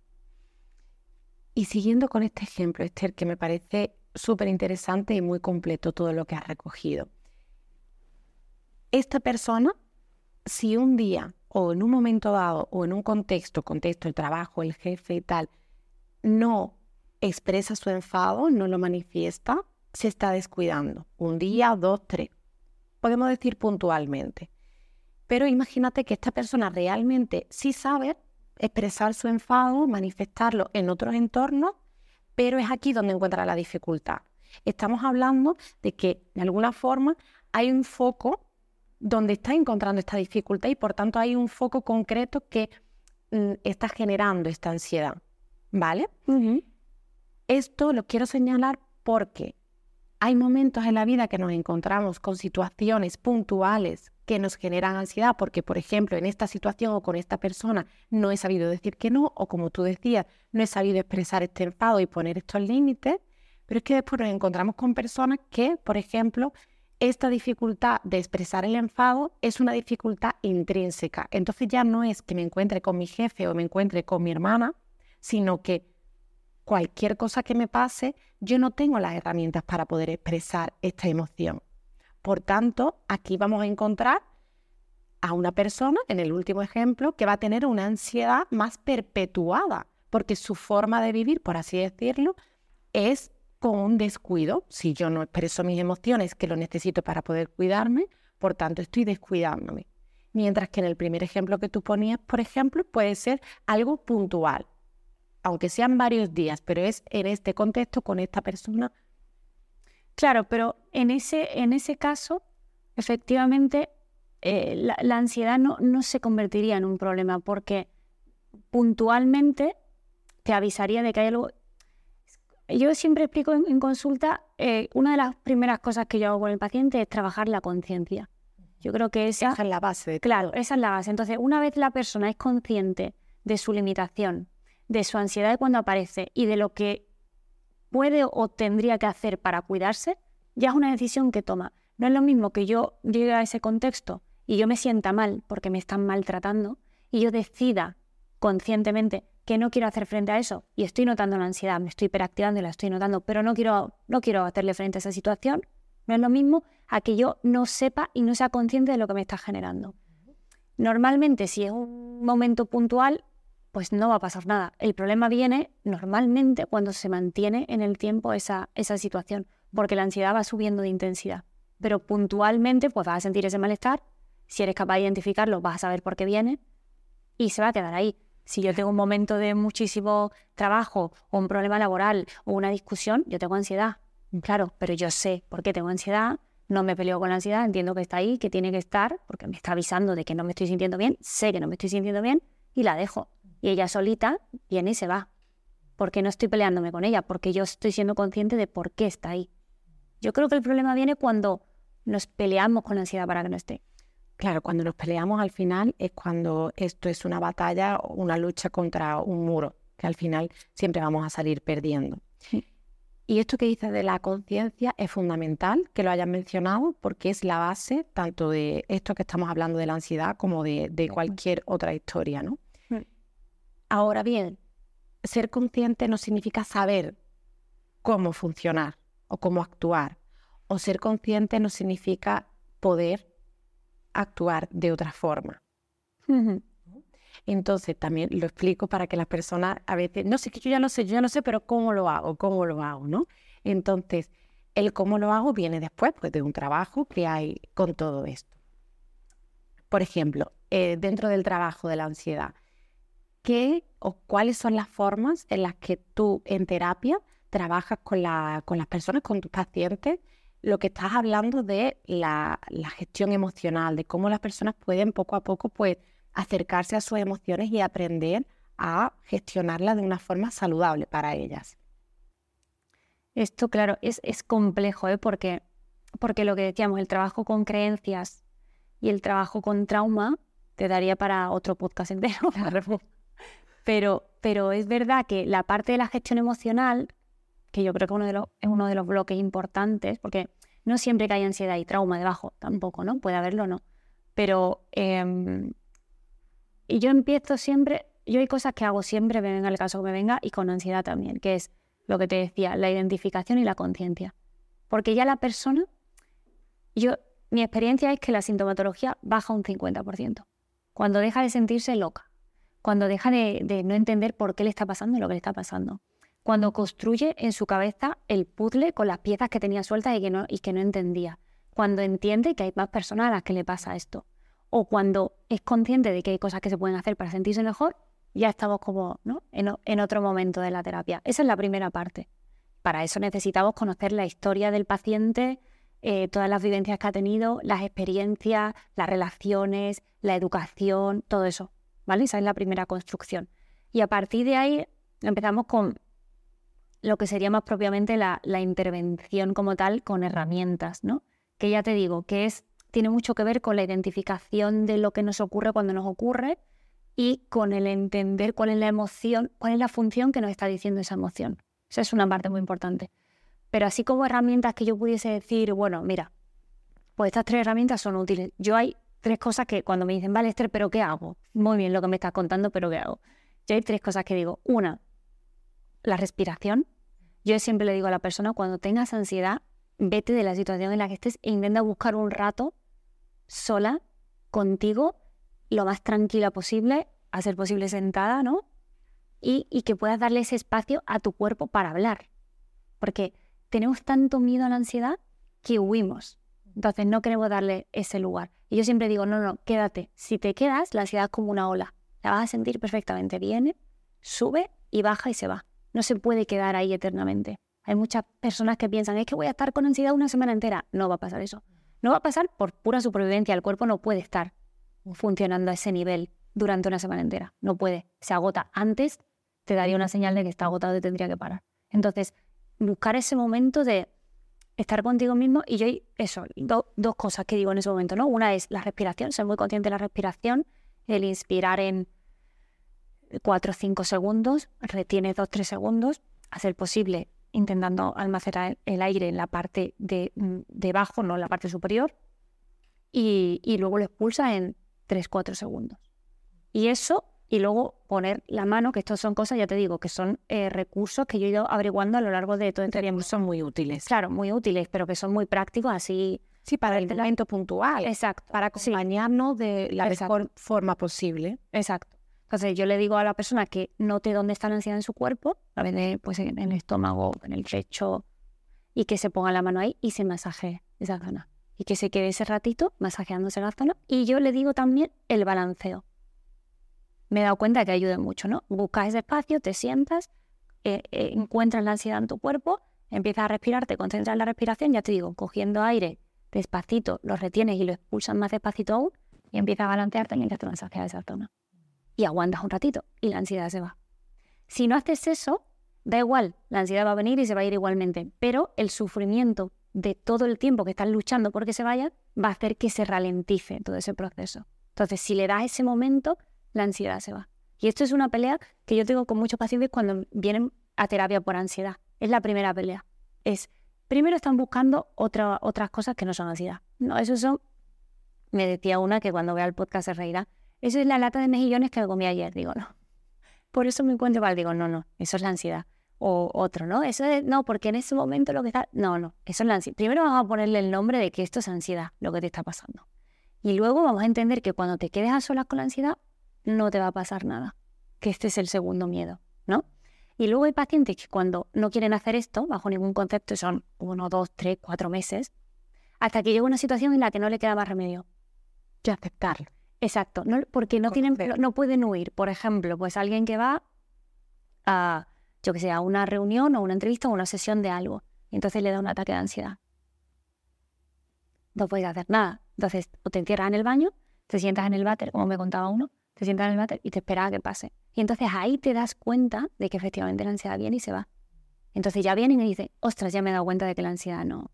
Y siguiendo con este ejemplo, Esther, que me parece súper interesante y muy completo todo lo que has recogido. Esta persona, si un día o en un momento dado o en un contexto, contexto, el trabajo, el jefe y tal, no expresa su enfado, no lo manifiesta, se está descuidando. Un día, dos, tres podemos decir puntualmente. Pero imagínate que esta persona realmente sí sabe expresar su enfado, manifestarlo en otros entornos, pero es aquí donde encuentra la dificultad. Estamos hablando de que de alguna forma hay un foco donde está encontrando esta dificultad y por tanto hay un foco concreto que mm, está generando esta ansiedad. ¿Vale? Esto lo quiero señalar porque hay momentos en la vida que nos encontramos con situaciones puntuales que nos generan ansiedad porque, por ejemplo, en esta situación o con esta persona no he sabido decir que no, o como tú decías, no he sabido expresar este enfado y poner estos límites, pero es que después nos encontramos con personas que, por ejemplo, esta dificultad de expresar el enfado es una dificultad intrínseca. Entonces ya no es que me encuentre con mi jefe o me encuentre con mi hermana, sino que cualquier cosa que me pase, yo no tengo las herramientas para poder expresar esta emoción. Por tanto, aquí vamos a encontrar a una persona, en el último ejemplo, que va a tener una ansiedad más perpetuada, porque su forma de vivir, por así decirlo, es con un descuido. Si yo no expreso mis emociones, que lo necesito para poder cuidarme, por tanto estoy descuidándome. Mientras que en el primer ejemplo que tú ponías, por ejemplo, puede ser algo puntual, aunque sean varios días, pero es en este contexto con esta persona.
Claro, pero en ese, en ese caso, efectivamente, eh, la, la, ansiedad no, no se convertiría en un problema porque puntualmente te avisaría de que hay algo yo siempre explico en, consulta, eh, una de las primeras cosas que yo hago con el paciente es trabajar la conciencia. Yo creo que esa,
es la base.
claro, esa es la base. Entonces, una vez la persona es consciente de su limitación, de su ansiedad cuando aparece y de lo que puede o tendría que hacer para cuidarse, ya es una decisión que toma. No es lo mismo que yo llegue a ese contexto y yo me sienta mal porque me están maltratando y yo decida conscientemente que no quiero hacer frente a eso y estoy notando la ansiedad, me estoy hiperactivando y la estoy notando, pero no quiero, no quiero hacerle frente a esa situación, no es lo mismo a que yo no sepa y no sea consciente de lo que me está generando. Normalmente, si es un momento puntual, pues no va a pasar nada. El problema viene normalmente cuando se mantiene en el tiempo esa, esa situación, porque la ansiedad va subiendo de intensidad. Pero puntualmente, pues vas a sentir ese malestar. Si eres capaz de identificarlo, vas a saber por qué viene y se va a quedar ahí. Si yo tengo un momento de muchísimo trabajo o un problema laboral o una discusión, yo tengo ansiedad. Claro, pero yo sé por qué tengo ansiedad, no me peleo con la ansiedad, entiendo que está ahí, que tiene que estar, porque me está avisando de que no me estoy sintiendo bien, sé que no me estoy sintiendo bien y la dejo. Y ella solita viene y se va. Porque no estoy peleándome con ella, porque yo estoy siendo consciente de por qué está ahí. Yo creo que el problema viene cuando nos peleamos con la ansiedad para que no esté.
Claro, cuando nos peleamos al final es cuando esto es una batalla o una lucha contra un muro, que al final siempre vamos a salir perdiendo. Y esto que dices de la conciencia es fundamental que lo hayas mencionado porque es la base tanto de esto que estamos hablando de la ansiedad como de, de cualquier otra historia, ¿no? Ahora bien, ser consciente no significa saber cómo funcionar o cómo actuar. O ser consciente no significa poder actuar de otra forma. Entonces, también lo explico para que las personas a veces, no sé, que yo ya no sé, yo ya no sé, pero ¿cómo lo hago? ¿Cómo lo hago? ¿no? Entonces, el cómo lo hago viene después pues, de un trabajo que hay con todo esto. Por ejemplo, eh, dentro del trabajo de la ansiedad, ¿qué o cuáles son las formas en las que tú en terapia trabajas con, la, con las personas, con tus pacientes, lo que estás hablando de la, gestión emocional, de cómo las personas pueden poco a poco pues, acercarse a sus emociones y aprender a gestionarlas de una forma saludable para ellas.
Esto, claro, es, es complejo, ¿eh? porque, porque lo que decíamos, el trabajo con creencias y el trabajo con trauma te daría para otro podcast entero. pero, pero es verdad que la parte de la gestión emocional que yo creo que uno de los, es uno de los bloques importantes, porque no siempre que hay ansiedad y trauma debajo, tampoco, ¿no? Puede haberlo, ¿no? Pero em, y yo empiezo siempre, yo hay cosas que hago siempre, me venga el caso que me venga, y con ansiedad también, que es lo que te decía, la identificación y la conciencia. Porque ya la persona, yo, mi experiencia es que la sintomatología baja un 50%. Cuando deja de sentirse loca, cuando deja de, no entender por qué le está pasando lo que le está pasando cuando construye en su cabeza el puzzle con las piezas que tenía sueltas y que no, y que no entendía, cuando entiende que hay más personas a las que le pasa esto, o cuando es consciente de que hay cosas que se pueden hacer para sentirse mejor, ya estamos como ¿no? en, otro momento de la terapia. Esa es la primera parte. Para eso necesitamos conocer la historia del paciente, eh, todas las vivencias que ha tenido, las experiencias, las relaciones, la educación, todo eso. ¿Vale? Esa es la primera construcción. Y a partir de ahí empezamos con lo que sería más propiamente la, intervención como tal con herramientas, ¿no? Que ya te digo, que es, tiene mucho que ver con la identificación de lo que nos ocurre cuando nos ocurre y con el entender cuál es la emoción, cuál es la función que nos está diciendo esa emoción. Esa es una parte muy importante. Pero así como herramientas que yo pudiese decir, bueno, mira, Pues estas tres herramientas son útiles. Yo hay tres cosas que cuando me dicen, vale, Esther, ¿pero qué hago? Muy bien lo que me estás contando, pero ¿qué hago? Yo hay tres cosas que digo. Una, la respiración. Yo siempre le digo a la persona, cuando tengas ansiedad, vete de la situación en la que estés e intenta buscar un rato sola, contigo, lo más tranquila posible, a ser posible sentada, ¿no? Y, y que puedas darle ese espacio a tu cuerpo para hablar. Porque tenemos tanto miedo a la ansiedad que huimos. Entonces no queremos darle ese lugar. Y yo siempre digo, no, no, quédate. Si te quedas, la ansiedad es como una ola. La vas a sentir perfectamente. Viene, sube y baja y se va. No se puede quedar ahí eternamente. Hay muchas personas que piensan, es que voy a estar con ansiedad una semana entera. No va a pasar eso. No va a pasar por pura supervivencia. El cuerpo no puede estar funcionando a ese nivel durante una semana entera. No puede. Se agota. Antes te daría una señal de que está agotado y tendría que parar. Entonces, buscar ese momento de estar contigo mismo y yo, eso, dos cosas que digo en ese momento, ¿no? Una es la respiración, ser muy consciente de la respiración, el inspirar en 4 o 5 segundos, retienes 2 3 segundos, hacer posible intentando almacenar el aire en la parte de, mm, debajo, no en la parte superior, y, y luego lo expulsa en 3-4 segundos. Y eso y luego poner la mano, que estos son cosas, ya te digo, que son eh, recursos que yo he ido averiguando a lo largo de todo este tiempo.
Son muy útiles.
Claro, muy útiles, pero que son muy prácticos, así...
Sí, para el momento puntual.
Exacto.
Para acompañarnos de la mejor forma posible.
Exacto. Entonces yo le digo a la persona que note dónde está la ansiedad en su cuerpo, a veces pues en el estómago, en el pecho, y que se ponga la mano ahí y se masaje esa zona. Y que se quede ese ratito masajeándose la zona. Y yo le digo también el balanceo me he dado cuenta que ayuda mucho, ¿no? Buscas ese espacio, te sientas, eh, eh, encuentras la ansiedad en tu cuerpo, empiezas a respirar, te concentras en la respiración, ya te digo, cogiendo aire despacito, lo retienes y lo expulsas más despacito aún y empiezas a balancearte mientras te vas hacia esa zona. Y aguantas un ratito y la ansiedad se va. Si no haces eso, da igual, la ansiedad va a venir y se va a ir igualmente, pero el sufrimiento de todo el tiempo que estás luchando porque se vaya va a hacer que se ralentice todo ese proceso. Entonces, si le das ese momento, la ansiedad se va. Y esto es una pelea que yo tengo con muchos pacientes cuando vienen a terapia por ansiedad. Es la primera pelea. Es, primero están buscando otra, otras cosas que no son ansiedad. No, eso son, me decía una que cuando vea el podcast se reirá, eso es la lata de mejillones que me comí ayer. Digo, no. Por eso me encuentro mal. Digo, no, no, eso es la ansiedad. O otro, ¿no? Eso es, no, porque en ese momento lo que está, no, no, eso es la ansiedad. Primero vamos a ponerle el nombre de que esto es ansiedad, lo que te está pasando. Y luego vamos a entender que cuando te quedes a solas con la ansiedad, no te va a pasar nada. Que este es el segundo miedo, ¿no? Y luego hay pacientes que cuando no quieren hacer esto, bajo ningún concepto, son uno, dos, tres, cuatro meses, hasta que llega una situación en la que no le queda más remedio.
Que aceptarlo.
Exacto, no, porque no, tienen, no, pueden huir. Por ejemplo, pues alguien que va a, yo que sé, a una reunión o una entrevista o una sesión de algo, y entonces le da un ataque de ansiedad. No puedes hacer nada. Entonces, o te encierras en el baño, te sientas en el váter, como me contaba uno, te sientas en el váter y te esperas a que pase. Y entonces ahí te das cuenta de que efectivamente la ansiedad viene y se va. Entonces ya vienen y dicen, ostras, ya me he dado cuenta de que la ansiedad no,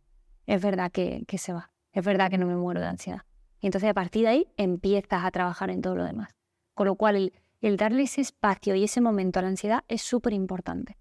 es verdad que, que se va, es verdad que no me muero de ansiedad. Y entonces a partir de ahí empiezas a trabajar en todo lo demás. Con lo cual el, el darle ese espacio y ese momento a la ansiedad es súper importante.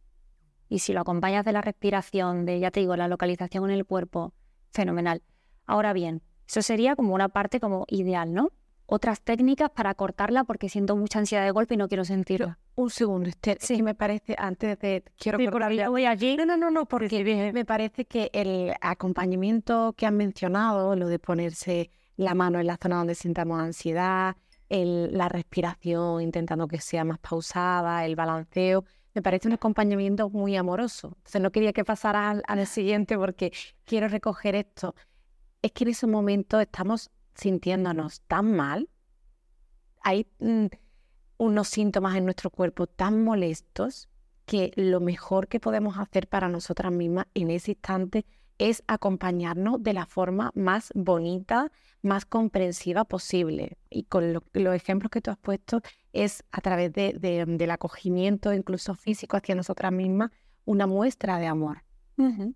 Y si lo acompañas de la respiración, de, ya te digo, la localización en el cuerpo, fenomenal. Ahora bien, eso sería como una parte como ideal, ¿no? Otras técnicas para cortarla porque siento mucha ansiedad de golpe y no quiero sentirla.
Un segundo, Esther, sí. me parece, antes de... Quiero
sí, voy allí.
No, no, no, no porque me parece que el acompañamiento que han mencionado, lo de ponerse la mano en la zona donde sintamos ansiedad, el, la respiración intentando que sea más pausada, el balanceo, me parece un acompañamiento muy amoroso. Entonces no quería que pasara al, al siguiente porque quiero recoger esto. Es que en ese momento estamos sintiéndonos tan mal, hay mm, unos síntomas en nuestro cuerpo tan molestos que lo mejor que podemos hacer para nosotras mismas en ese instante es acompañarnos de la forma más bonita, más comprensiva posible. Y con los ejemplos que tú has puesto es a través de, del acogimiento, incluso físico, hacia nosotras mismas, una muestra de amor.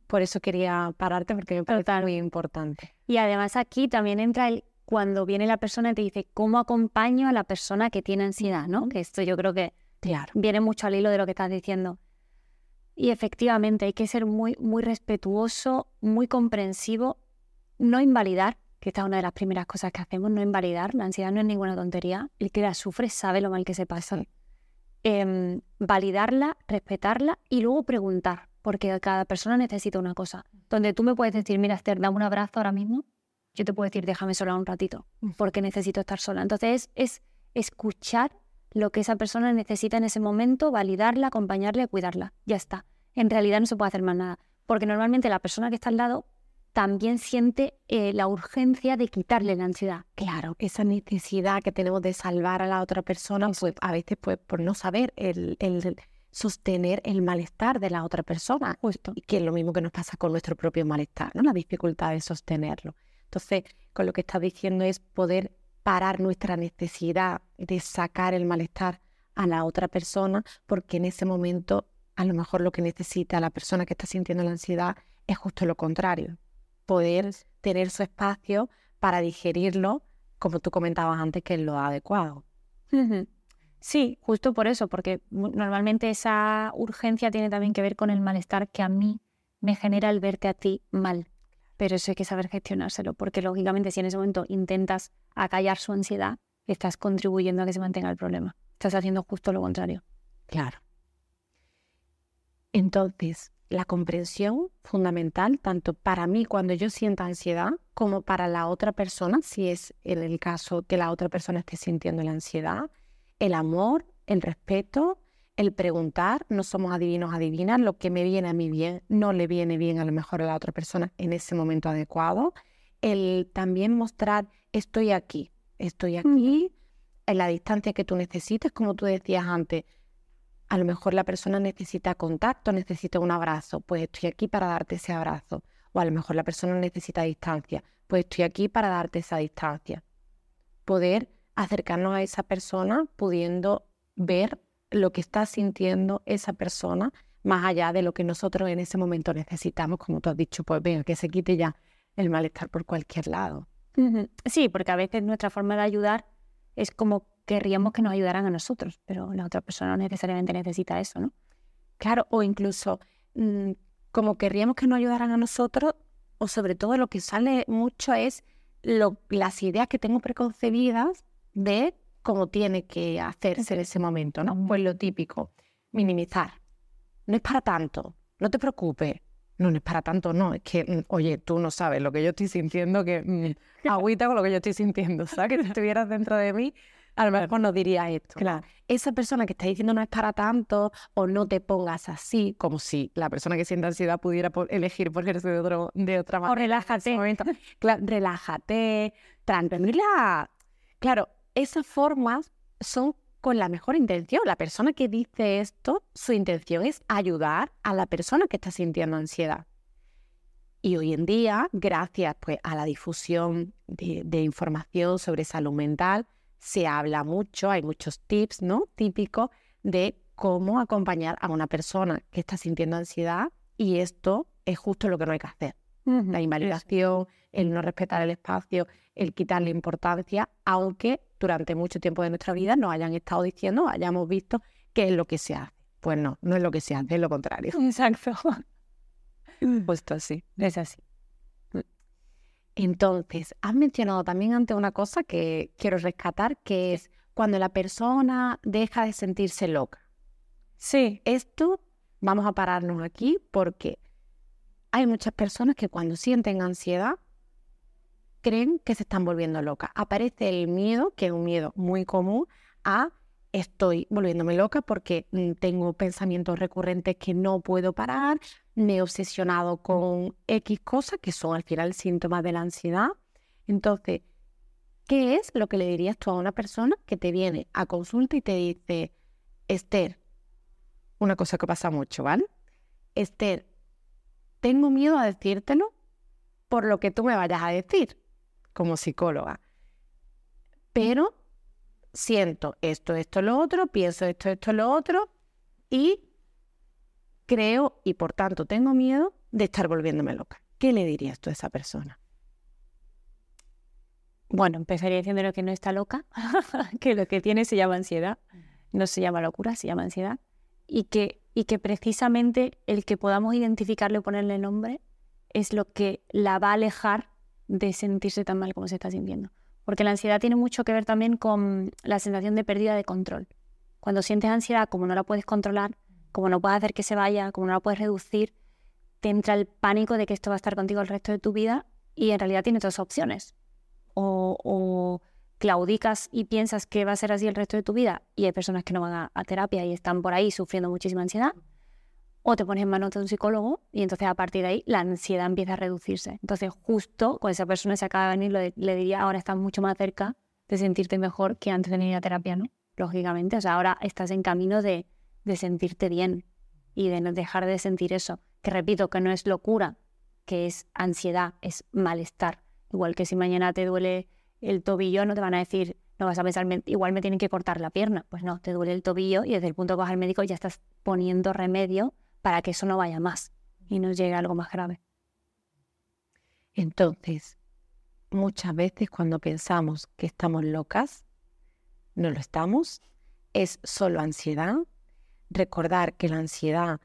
Por eso quería pararte porque me parece muy importante.
Y además aquí también entra el cuando viene la persona y te dice, ¿cómo acompaño a la persona que tiene ansiedad? ¿no? Que esto yo creo que viene mucho al hilo de lo que estás diciendo. Y efectivamente hay que ser muy, muy respetuoso, muy comprensivo, no invalidar, que esta es una de las primeras cosas que hacemos, no invalidar. La ansiedad no es ninguna tontería. El que la sufre sabe lo mal que se pasa. Em, validarla, respetarla y luego preguntar, porque cada persona necesita una cosa. Donde tú me puedes decir, mira, Esther, dame un abrazo ahora mismo, yo te puedo decir, déjame sola un ratito, porque necesito estar sola. Entonces es escuchar lo que esa persona necesita en ese momento, validarla, acompañarla y cuidarla. Ya está. En realidad no se puede hacer más nada, porque normalmente la persona que está al lado también siente eh, la urgencia de quitarle la ansiedad.
Claro, esa necesidad que tenemos de salvar a la otra persona, pues a veces pues, por no saber el, el, sostener el malestar de la otra persona.
Justo.
Que es lo mismo que nos pasa con nuestro propio malestar, ¿no? La dificultad de sostenerlo. Entonces, con lo que estás diciendo es poder parar nuestra necesidad de sacar el malestar a la otra persona, porque en ese momento a lo mejor lo que necesita la persona que está sintiendo la ansiedad es justo lo contrario, poder tener su espacio para digerirlo, como tú comentabas antes, que es lo adecuado.
Sí, justo por eso, porque normalmente esa urgencia tiene también que ver con el malestar que a mí me genera el verte a ti mal pero eso hay que saber gestionárselo, porque lógicamente si en ese momento intentas acallar su ansiedad, estás contribuyendo a que se mantenga el problema. Estás haciendo justo lo contrario.
Claro. Entonces, la comprensión fundamental, tanto para mí cuando yo sienta ansiedad, como para la otra persona, si es en el caso que la otra persona esté sintiendo la ansiedad, el amor, el respeto, el preguntar, no somos adivinos adivinas, lo que me viene a mí bien no le viene bien a lo mejor a la otra persona en ese momento adecuado, el también mostrar estoy aquí, estoy aquí, en la distancia que tú necesites, como tú decías antes, a lo mejor la persona necesita contacto, necesita un abrazo, pues estoy aquí para darte ese abrazo, o a lo mejor la persona necesita distancia, pues estoy aquí para darte esa distancia. Poder acercarnos a esa persona pudiendo ver lo que está sintiendo esa persona, más allá de lo que nosotros en ese momento necesitamos, como tú has dicho, pues venga, que se quite ya el malestar por cualquier lado.
Sí, porque a veces nuestra forma de ayudar es como querríamos que nos ayudaran a nosotros, pero la otra persona no necesariamente necesita eso, ¿no?
Claro, o incluso mm, como querríamos que nos ayudaran a nosotros, o sobre todo lo que sale mucho es las ideas que tengo preconcebidas de como tiene que hacerse en ese momento, ¿no? Pues lo típico, minimizar. No es para tanto, no te preocupes. No, no es para tanto, no. Es que, mm, oye, tú no sabes lo que yo estoy sintiendo, que mm, agüita con lo que yo estoy sintiendo, ¿sabes? Que si estuvieras dentro de mí, a lo mejor nos diría esto.
Claro.
Esa persona que está diciendo no es para tanto o no te pongas así, como si la persona que siente ansiedad pudiera elegir ponerse de, otro, de otra manera.
O relájate.
Claro, relájate, tranquila. Claro, esas formas son con la mejor intención. La persona que dice esto, su intención es ayudar a la persona que está sintiendo ansiedad. Y hoy en día, gracias pues, a la difusión de, información sobre salud mental, se habla mucho, hay muchos tips ¿no? típicos de cómo acompañar a una persona que está sintiendo ansiedad y esto es justo lo que no hay que hacer. La invalidación, el no respetar el espacio, el quitarle importancia, aunque durante mucho tiempo de nuestra vida nos hayan estado diciendo, hayamos visto qué es lo que se hace. Pues no, no es lo que se hace, es lo contrario.
Exacto.
Puesto así.
Es así.
Entonces, has mencionado también ante una cosa que quiero rescatar, que es cuando la persona deja de sentirse loca.
Sí.
Esto vamos a pararnos aquí porque hay muchas personas que cuando sienten ansiedad creen que se están volviendo locas. Aparece el miedo, que es un miedo muy común, a estoy volviéndome loca porque mm, tengo pensamientos recurrentes que no puedo parar, me he obsesionado con X cosas que son al final síntomas de la ansiedad. Entonces, ¿qué es lo que le dirías tú a una persona que te viene a consulta y te dice, Esther, una cosa que pasa mucho, ¿vale? Esther, tengo miedo a decírtelo por lo que tú me vayas a decir como psicóloga. Pero siento esto, esto, lo otro, pienso esto, esto, lo otro y creo y por tanto tengo miedo de estar volviéndome loca. ¿Qué le dirías tú a esa persona?
Bueno, empezaría diciéndole que no está loca, que lo que tiene se llama ansiedad, no se llama locura, se llama ansiedad, y que, y que precisamente el que podamos identificarle o ponerle nombre es lo que la va a alejar de sentirse tan mal como se está sintiendo. Porque la ansiedad tiene mucho que ver también con la sensación de pérdida de control. Cuando sientes ansiedad, como no la puedes controlar, como no puedes hacer que se vaya, como no la puedes reducir, te entra el pánico de que esto va a estar contigo el resto de tu vida y en realidad tienes dos opciones. O, claudicas y piensas que va a ser así el resto de tu vida y hay personas que no van a, terapia y están por ahí sufriendo muchísima ansiedad, o te pones en manos de un psicólogo y entonces a partir de ahí la ansiedad empieza a reducirse. Entonces justo con esa persona se acaba de venir, le diría, ahora estás mucho más cerca de sentirte mejor que antes de venir a terapia, ¿no? Lógicamente, o sea, ahora estás en camino de, de sentirte bien y de no dejar de sentir eso, que repito, que no es locura, que es ansiedad, es malestar. Igual que si mañana te duele el tobillo, no te van a decir, no vas a pensar, igual me tienen que cortar la pierna. Pues no, te duele el tobillo y desde el punto que vas al médico ya estás poniendo remedio para que eso no vaya más y no llegue algo más grave.
Entonces, muchas veces cuando pensamos que estamos locas, no lo estamos, es solo ansiedad. Recordar que la ansiedad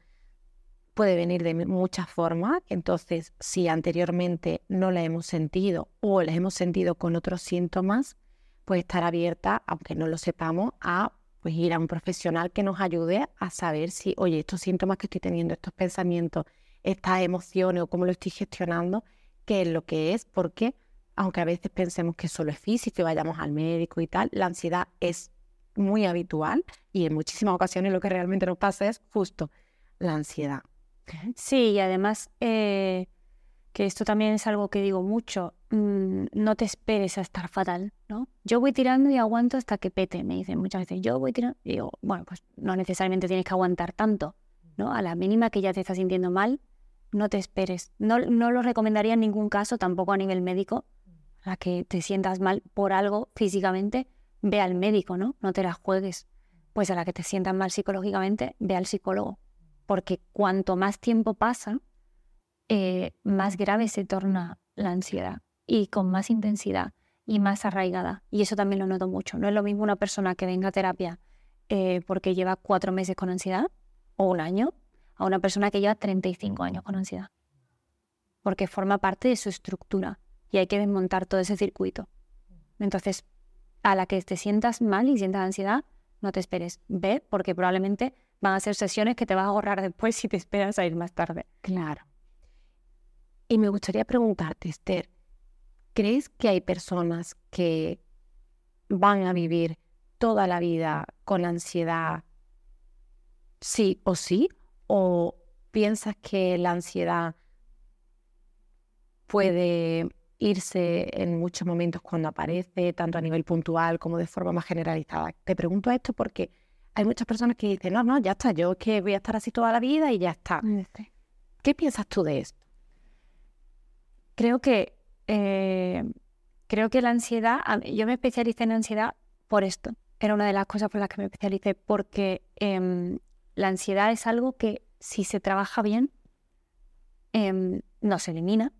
puede venir de muchas formas, entonces si anteriormente no la hemos sentido o la hemos sentido con otros síntomas, pues estar abierta, aunque no lo sepamos, a pues ir a un profesional que nos ayude a saber si, oye, estos síntomas que estoy teniendo, estos pensamientos, estas emociones o cómo lo estoy gestionando, qué es lo que es, porque aunque a veces pensemos que solo es físico y vayamos al médico y tal, la ansiedad es muy habitual y en muchísimas ocasiones lo que realmente nos pasa es justo la ansiedad.
Sí, y además eh, que esto también es algo que digo mucho, mm, no te esperes a estar fatal, ¿no? Yo voy tirando y aguanto hasta que pete, me dicen muchas veces, yo voy tirando, y digo, bueno, pues no necesariamente tienes que aguantar tanto, ¿no? A la mínima que ya te estás sintiendo mal, no te esperes. No, no lo recomendaría en ningún caso, tampoco a nivel médico, a que te sientas mal por algo físicamente, ve al médico, ¿no? No te la juegues. Pues a la que te sientas mal psicológicamente, ve al psicólogo porque cuanto más tiempo pasa, eh, más grave se torna la ansiedad y con más intensidad y más arraigada. Y eso también lo noto mucho. No es lo mismo una persona que venga a terapia eh, porque lleva cuatro meses con ansiedad o un año a una persona que lleva 35 años con ansiedad. Porque forma parte de su estructura y hay que desmontar todo ese circuito. Entonces, a la que te sientas mal y sientas ansiedad, no te esperes. Ve porque probablemente van a ser sesiones que te vas a ahorrar después si te esperas a ir más tarde.
Claro. Y me gustaría preguntarte, Esther, ¿crees que hay personas que van a vivir toda la vida con ansiedad sí o sí? ¿O piensas que la ansiedad puede irse en muchos momentos cuando aparece, tanto a nivel puntual como de forma más generalizada? Te pregunto esto porque hay muchas personas que dicen, no, no, ya está, yo que voy a estar así toda la vida y ya está. ¿Qué piensas tú de esto?
Creo que, eh, creo que la ansiedad, yo me especialicé en ansiedad por esto. Era una de las cosas por las que me especialicé, porque em, la ansiedad es algo que si se trabaja bien, em, no se elimina,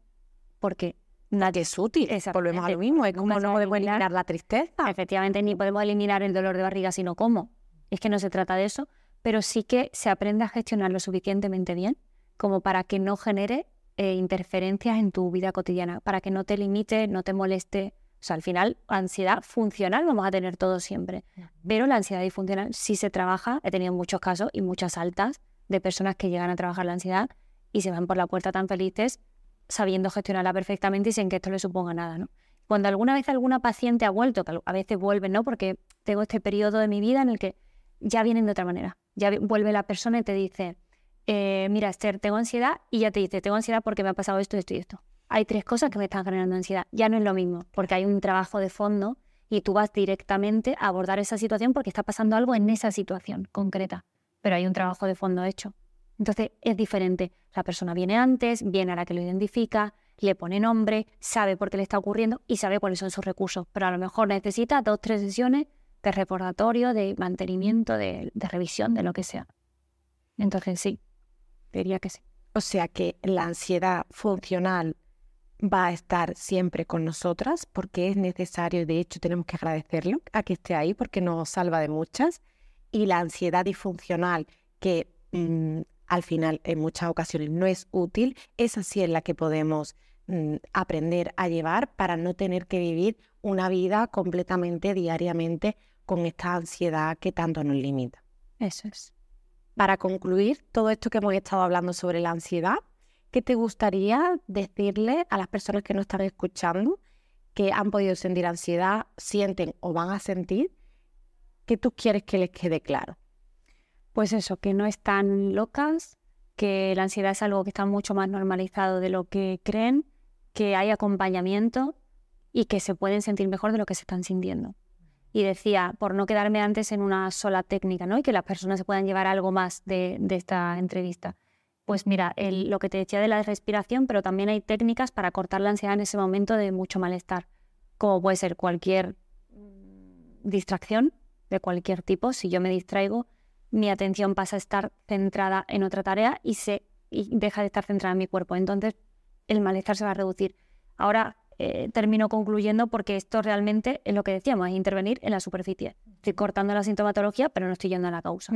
porque
nadie es útil. Volvemos a lo mismo, es como no podemos eliminar la tristeza.
Efectivamente, ni podemos eliminar el dolor de barriga, sino cómo es que no se trata de eso, pero sí que se aprende a gestionar lo suficientemente bien como para que no genere eh, interferencias en tu vida cotidiana, para que no te limite, no te moleste. O sea, al final, ansiedad funcional vamos a tener todo siempre, pero la ansiedad disfuncional sí se trabaja. He tenido muchos casos y muchas altas de personas que llegan a trabajar la ansiedad y se van por la puerta tan felices sabiendo gestionarla perfectamente y sin que esto le suponga nada, ¿no? Cuando alguna vez alguna paciente ha vuelto, que a veces vuelve, ¿no? Porque tengo este periodo de mi vida en el que ya vienen de otra manera. Ya vuelve la persona y te dice, eh, mira, Esther, tengo ansiedad y ya te dice, tengo ansiedad porque me ha pasado esto, esto y esto. Hay tres cosas que me están generando ansiedad. Ya no es lo mismo, porque hay un trabajo de fondo y tú vas directamente a abordar esa situación porque está pasando algo en esa situación concreta, pero hay un trabajo de fondo hecho. Entonces es diferente. La persona viene antes, viene a la que lo identifica, le pone nombre, sabe por qué le está ocurriendo y sabe cuáles son sus recursos, pero a lo mejor necesita dos, tres sesiones de recordatorio, de mantenimiento, de, revisión, de lo que sea. Entonces sí, diría que sí.
O sea que la ansiedad funcional va a estar siempre con nosotras porque es necesario y de hecho tenemos que agradecerlo a que esté ahí porque nos salva de muchas. Y la ansiedad disfuncional que mm, al final en muchas ocasiones no es útil, esa sí es la que podemos mm, aprender a llevar para no tener que vivir una vida completamente diariamente con esta ansiedad que tanto nos limita.
Eso es.
Para concluir todo esto que hemos estado hablando sobre la ansiedad, ¿qué te gustaría decirle a las personas que nos están escuchando que han podido sentir ansiedad, sienten o van a sentir? ¿Qué tú quieres que les quede claro?
Pues eso, que no están locas, que la ansiedad es algo que está mucho más normalizado de lo que creen, que hay acompañamiento y que se pueden sentir mejor de lo que se están sintiendo. Y decía, por no quedarme antes en una sola técnica, ¿no? Y que las personas se puedan llevar algo más de, esta entrevista. Pues mira, lo que te decía de la respiración, pero también hay técnicas para cortar la ansiedad en ese momento de mucho malestar, como puede ser cualquier distracción de cualquier tipo. Si yo me distraigo, mi atención pasa a estar centrada en otra tarea y, se, y deja de estar centrada en mi cuerpo. Entonces, el malestar se va a reducir. Ahora eh, termino concluyendo porque esto realmente es lo que decíamos, es intervenir en la superficie. Estoy cortando la sintomatología, pero no estoy yendo a la causa.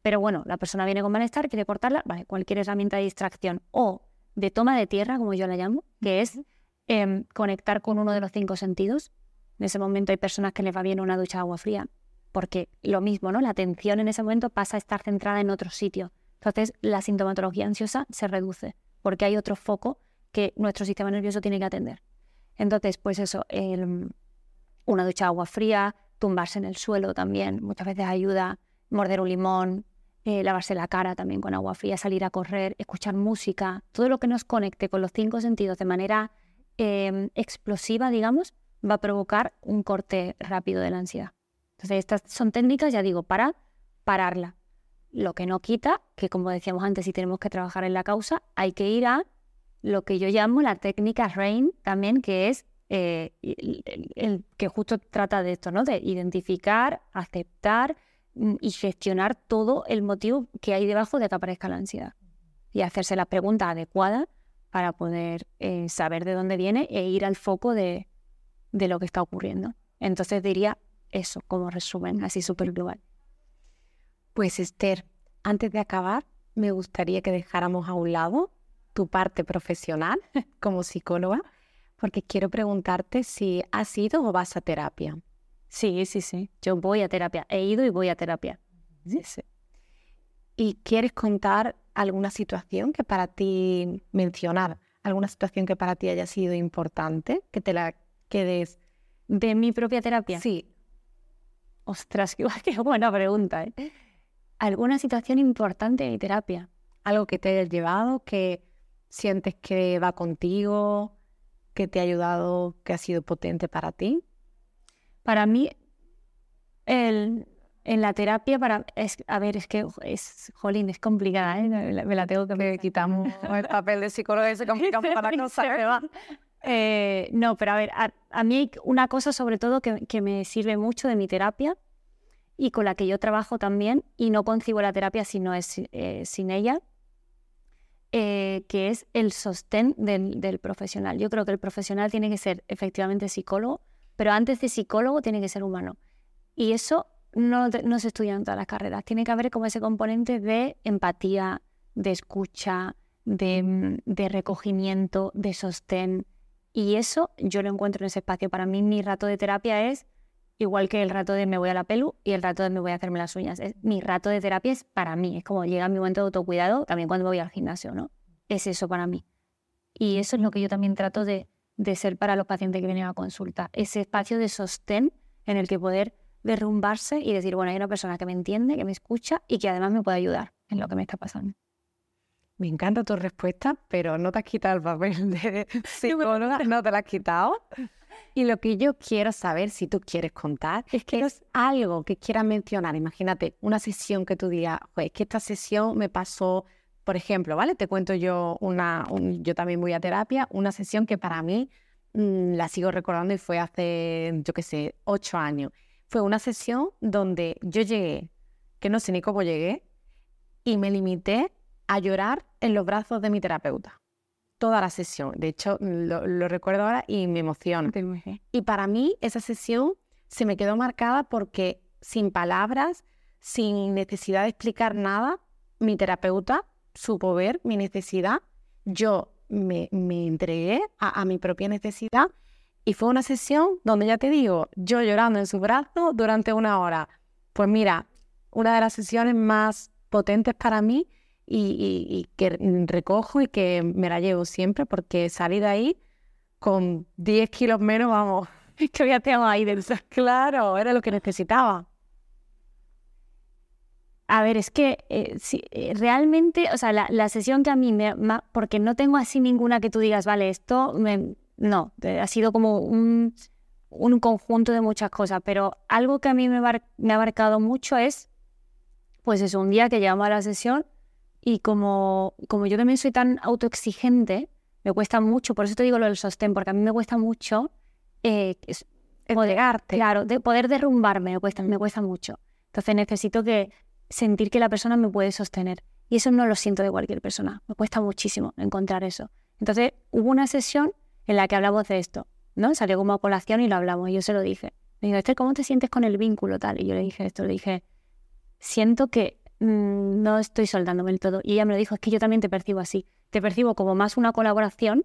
Pero bueno, la persona viene con malestar, quiere cortarla, vale, cualquier herramienta de distracción o de toma de tierra, como yo la llamo, que es em, conectar con uno de los cinco sentidos. En ese momento hay personas que les va bien una ducha de agua fría, porque lo mismo, ¿no? La atención en ese momento pasa a estar centrada en otro sitio. Entonces, la sintomatología ansiosa se reduce, porque hay otro foco que nuestro sistema nervioso tiene que atender. Entonces, pues eso, una ducha de agua fría, tumbarse en el suelo también, muchas veces ayuda, morder un limón, eh, lavarse la cara también con agua fría, salir a correr, escuchar música, todo lo que nos conecte con los cinco sentidos de manera em, explosiva, digamos, va a provocar un corte rápido de la ansiedad. Entonces, estas son técnicas, ya digo, para pararla. Lo que no quita que, como decíamos antes, si tenemos que trabajar en la causa, hay que ir a lo que yo llamo la técnica RAIN también, que es eh, el, que justo trata de esto, ¿no? De identificar, aceptar mm, y gestionar todo el motivo que hay debajo de que aparezca la ansiedad. Y hacerse la pregunta adecuada para poder eh, saber de dónde viene e ir al foco de, de lo que está ocurriendo. Entonces diría eso como resumen, así súper global.
Pues Esther, antes de acabar, me gustaría que dejáramos a un lado tu parte profesional como psicóloga, porque quiero preguntarte si has ido o vas a terapia.
Sí, sí, sí. Yo voy a terapia. He ido y voy a terapia. Sí, sí.
¿Y quieres contar alguna situación que para ti mencionar, alguna situación que para ti haya sido importante, que te la quedes
de mi propia terapia?
Sí.
Ostras, qué, buena pregunta. ¿eh? ¿Alguna situación importante en mi terapia?
Algo que te haya llevado, que sientes que va contigo, que te ha ayudado, que ha sido potente para ti?
Para mí, el, en la terapia, para, es, a ver, es que es, jolín, es complicada, ¿eh? me, la, tengo que
me quitamos el papel de psicólogo y se complica para
cosas eh, no, pero a ver, a, mí hay una cosa sobre todo que, que, me sirve mucho de mi terapia y con la que yo trabajo también y no concibo la terapia si no es eh, sin ella, eh, que es el sostén del, profesional. Yo creo que el profesional tiene que ser efectivamente psicólogo, pero antes de psicólogo tiene que ser humano. Y eso no, se estudia en todas las carreras. Tiene que haber como ese componente de empatía, de escucha, de, mm, de recogimiento, de sostén. Y eso yo lo encuentro en ese espacio. Para mí mi rato de terapia es igual que el rato de me voy a la pelu y el rato de me voy a hacerme las uñas. Es, mi rato de terapia es para mí, es como llega mi momento de autocuidado, también cuando voy al gimnasio, ¿no? Es eso para mí. Y eso es lo que yo también trato de, de ser para los pacientes que vienen a consulta, ese espacio de sostén en el que poder derrumbarse y decir, bueno, hay una persona que me entiende, que me escucha y que además me puede ayudar en lo que me está pasando.
Me encanta tu respuesta, pero no te has quitado el papel de psicóloga, no te lo has quitado. Y lo que yo quiero saber, si tú quieres contar, es que es algo que quieras mencionar. Imagínate una sesión que tú digas, pues que esta sesión me pasó, por ejemplo, ¿vale? Te cuento yo una, yo también voy a terapia, una sesión que para mí mm, la sigo recordando y fue hace, yo qué sé, ocho años. Fue una sesión donde yo llegué, que no sé ni cómo llegué, y me limité a llorar en los brazos de mi terapeuta toda la sesión. De hecho, lo, recuerdo ahora y me emociona. Y para mí esa sesión se me quedó marcada porque sin palabras, sin necesidad de explicar nada, mi terapeuta supo ver mi necesidad. Yo me, me entregué a, a mi propia necesidad y fue una sesión donde ya te digo, yo llorando en su brazo durante una hora. Pues mira, una de las sesiones más potentes para mí y, que recojo y que me la llevo siempre porque salí de ahí con 10 kilos menos, vamos,
que ya tengo ahí dentro.
Claro, era lo que necesitaba.
A ver, es que eh, eh, realmente, o sea, la, sesión que a mí me... porque no tengo así ninguna que tú digas, vale, esto me, no, ha sido como un, conjunto de muchas cosas, pero algo que a mí me, ha abarcado mucho es, pues es un día que llegamos a la sesión y como, como yo también soy tan autoexigente, me cuesta mucho, por eso te digo lo del sostén, porque a mí me cuesta mucho eh, claro, de poder derrumbarme, me cuesta, me cuesta mucho. Entonces necesito que sentir que la persona me puede sostener. Y eso no lo siento de cualquier persona. Me cuesta muchísimo encontrar eso. Entonces hubo una sesión en la que hablamos de esto, ¿no? Salió como a colación y lo hablamos. Y yo se lo dije. Me dijo, Esther, ¿cómo te sientes con el vínculo tal? Y yo le dije esto, le dije, siento que mm, no estoy soltándome el todo. Y ella me lo dijo, es que yo también te percibo así. Te percibo como más una colaboración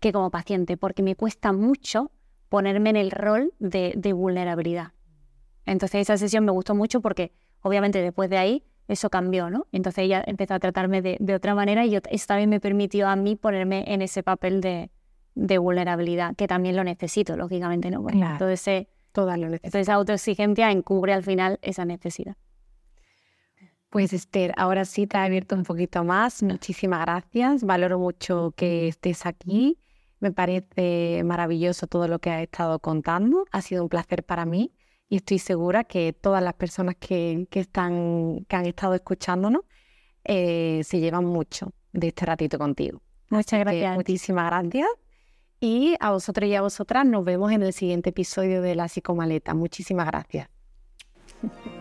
que como paciente, porque me cuesta mucho ponerme en el rol de, vulnerabilidad. Entonces esa sesión me gustó mucho porque obviamente después de ahí eso cambió, ¿no? Entonces ella empezó a tratarme de, de otra manera y yo, eso también me permitió a mí ponerme en ese papel de, de vulnerabilidad, que también lo necesito, lógicamente, ¿no?
Bueno,
todo ese,
toda lo
esa autoexigencia encubre al final esa necesidad.
Pues Esther, ahora sí te ha abierto un poquito más. Muchísimas gracias. Valoro mucho que estés aquí. Me parece maravilloso todo lo que has estado contando. Ha sido un placer para mí y estoy segura que todas las personas que, están, que han estado escuchándonos eh, se llevan mucho de este ratito contigo.
Muchas gracias.
muchísimas gracias. Y a vosotros y a vosotras nos vemos en el siguiente episodio de La Psicomaleta. Muchísimas gracias.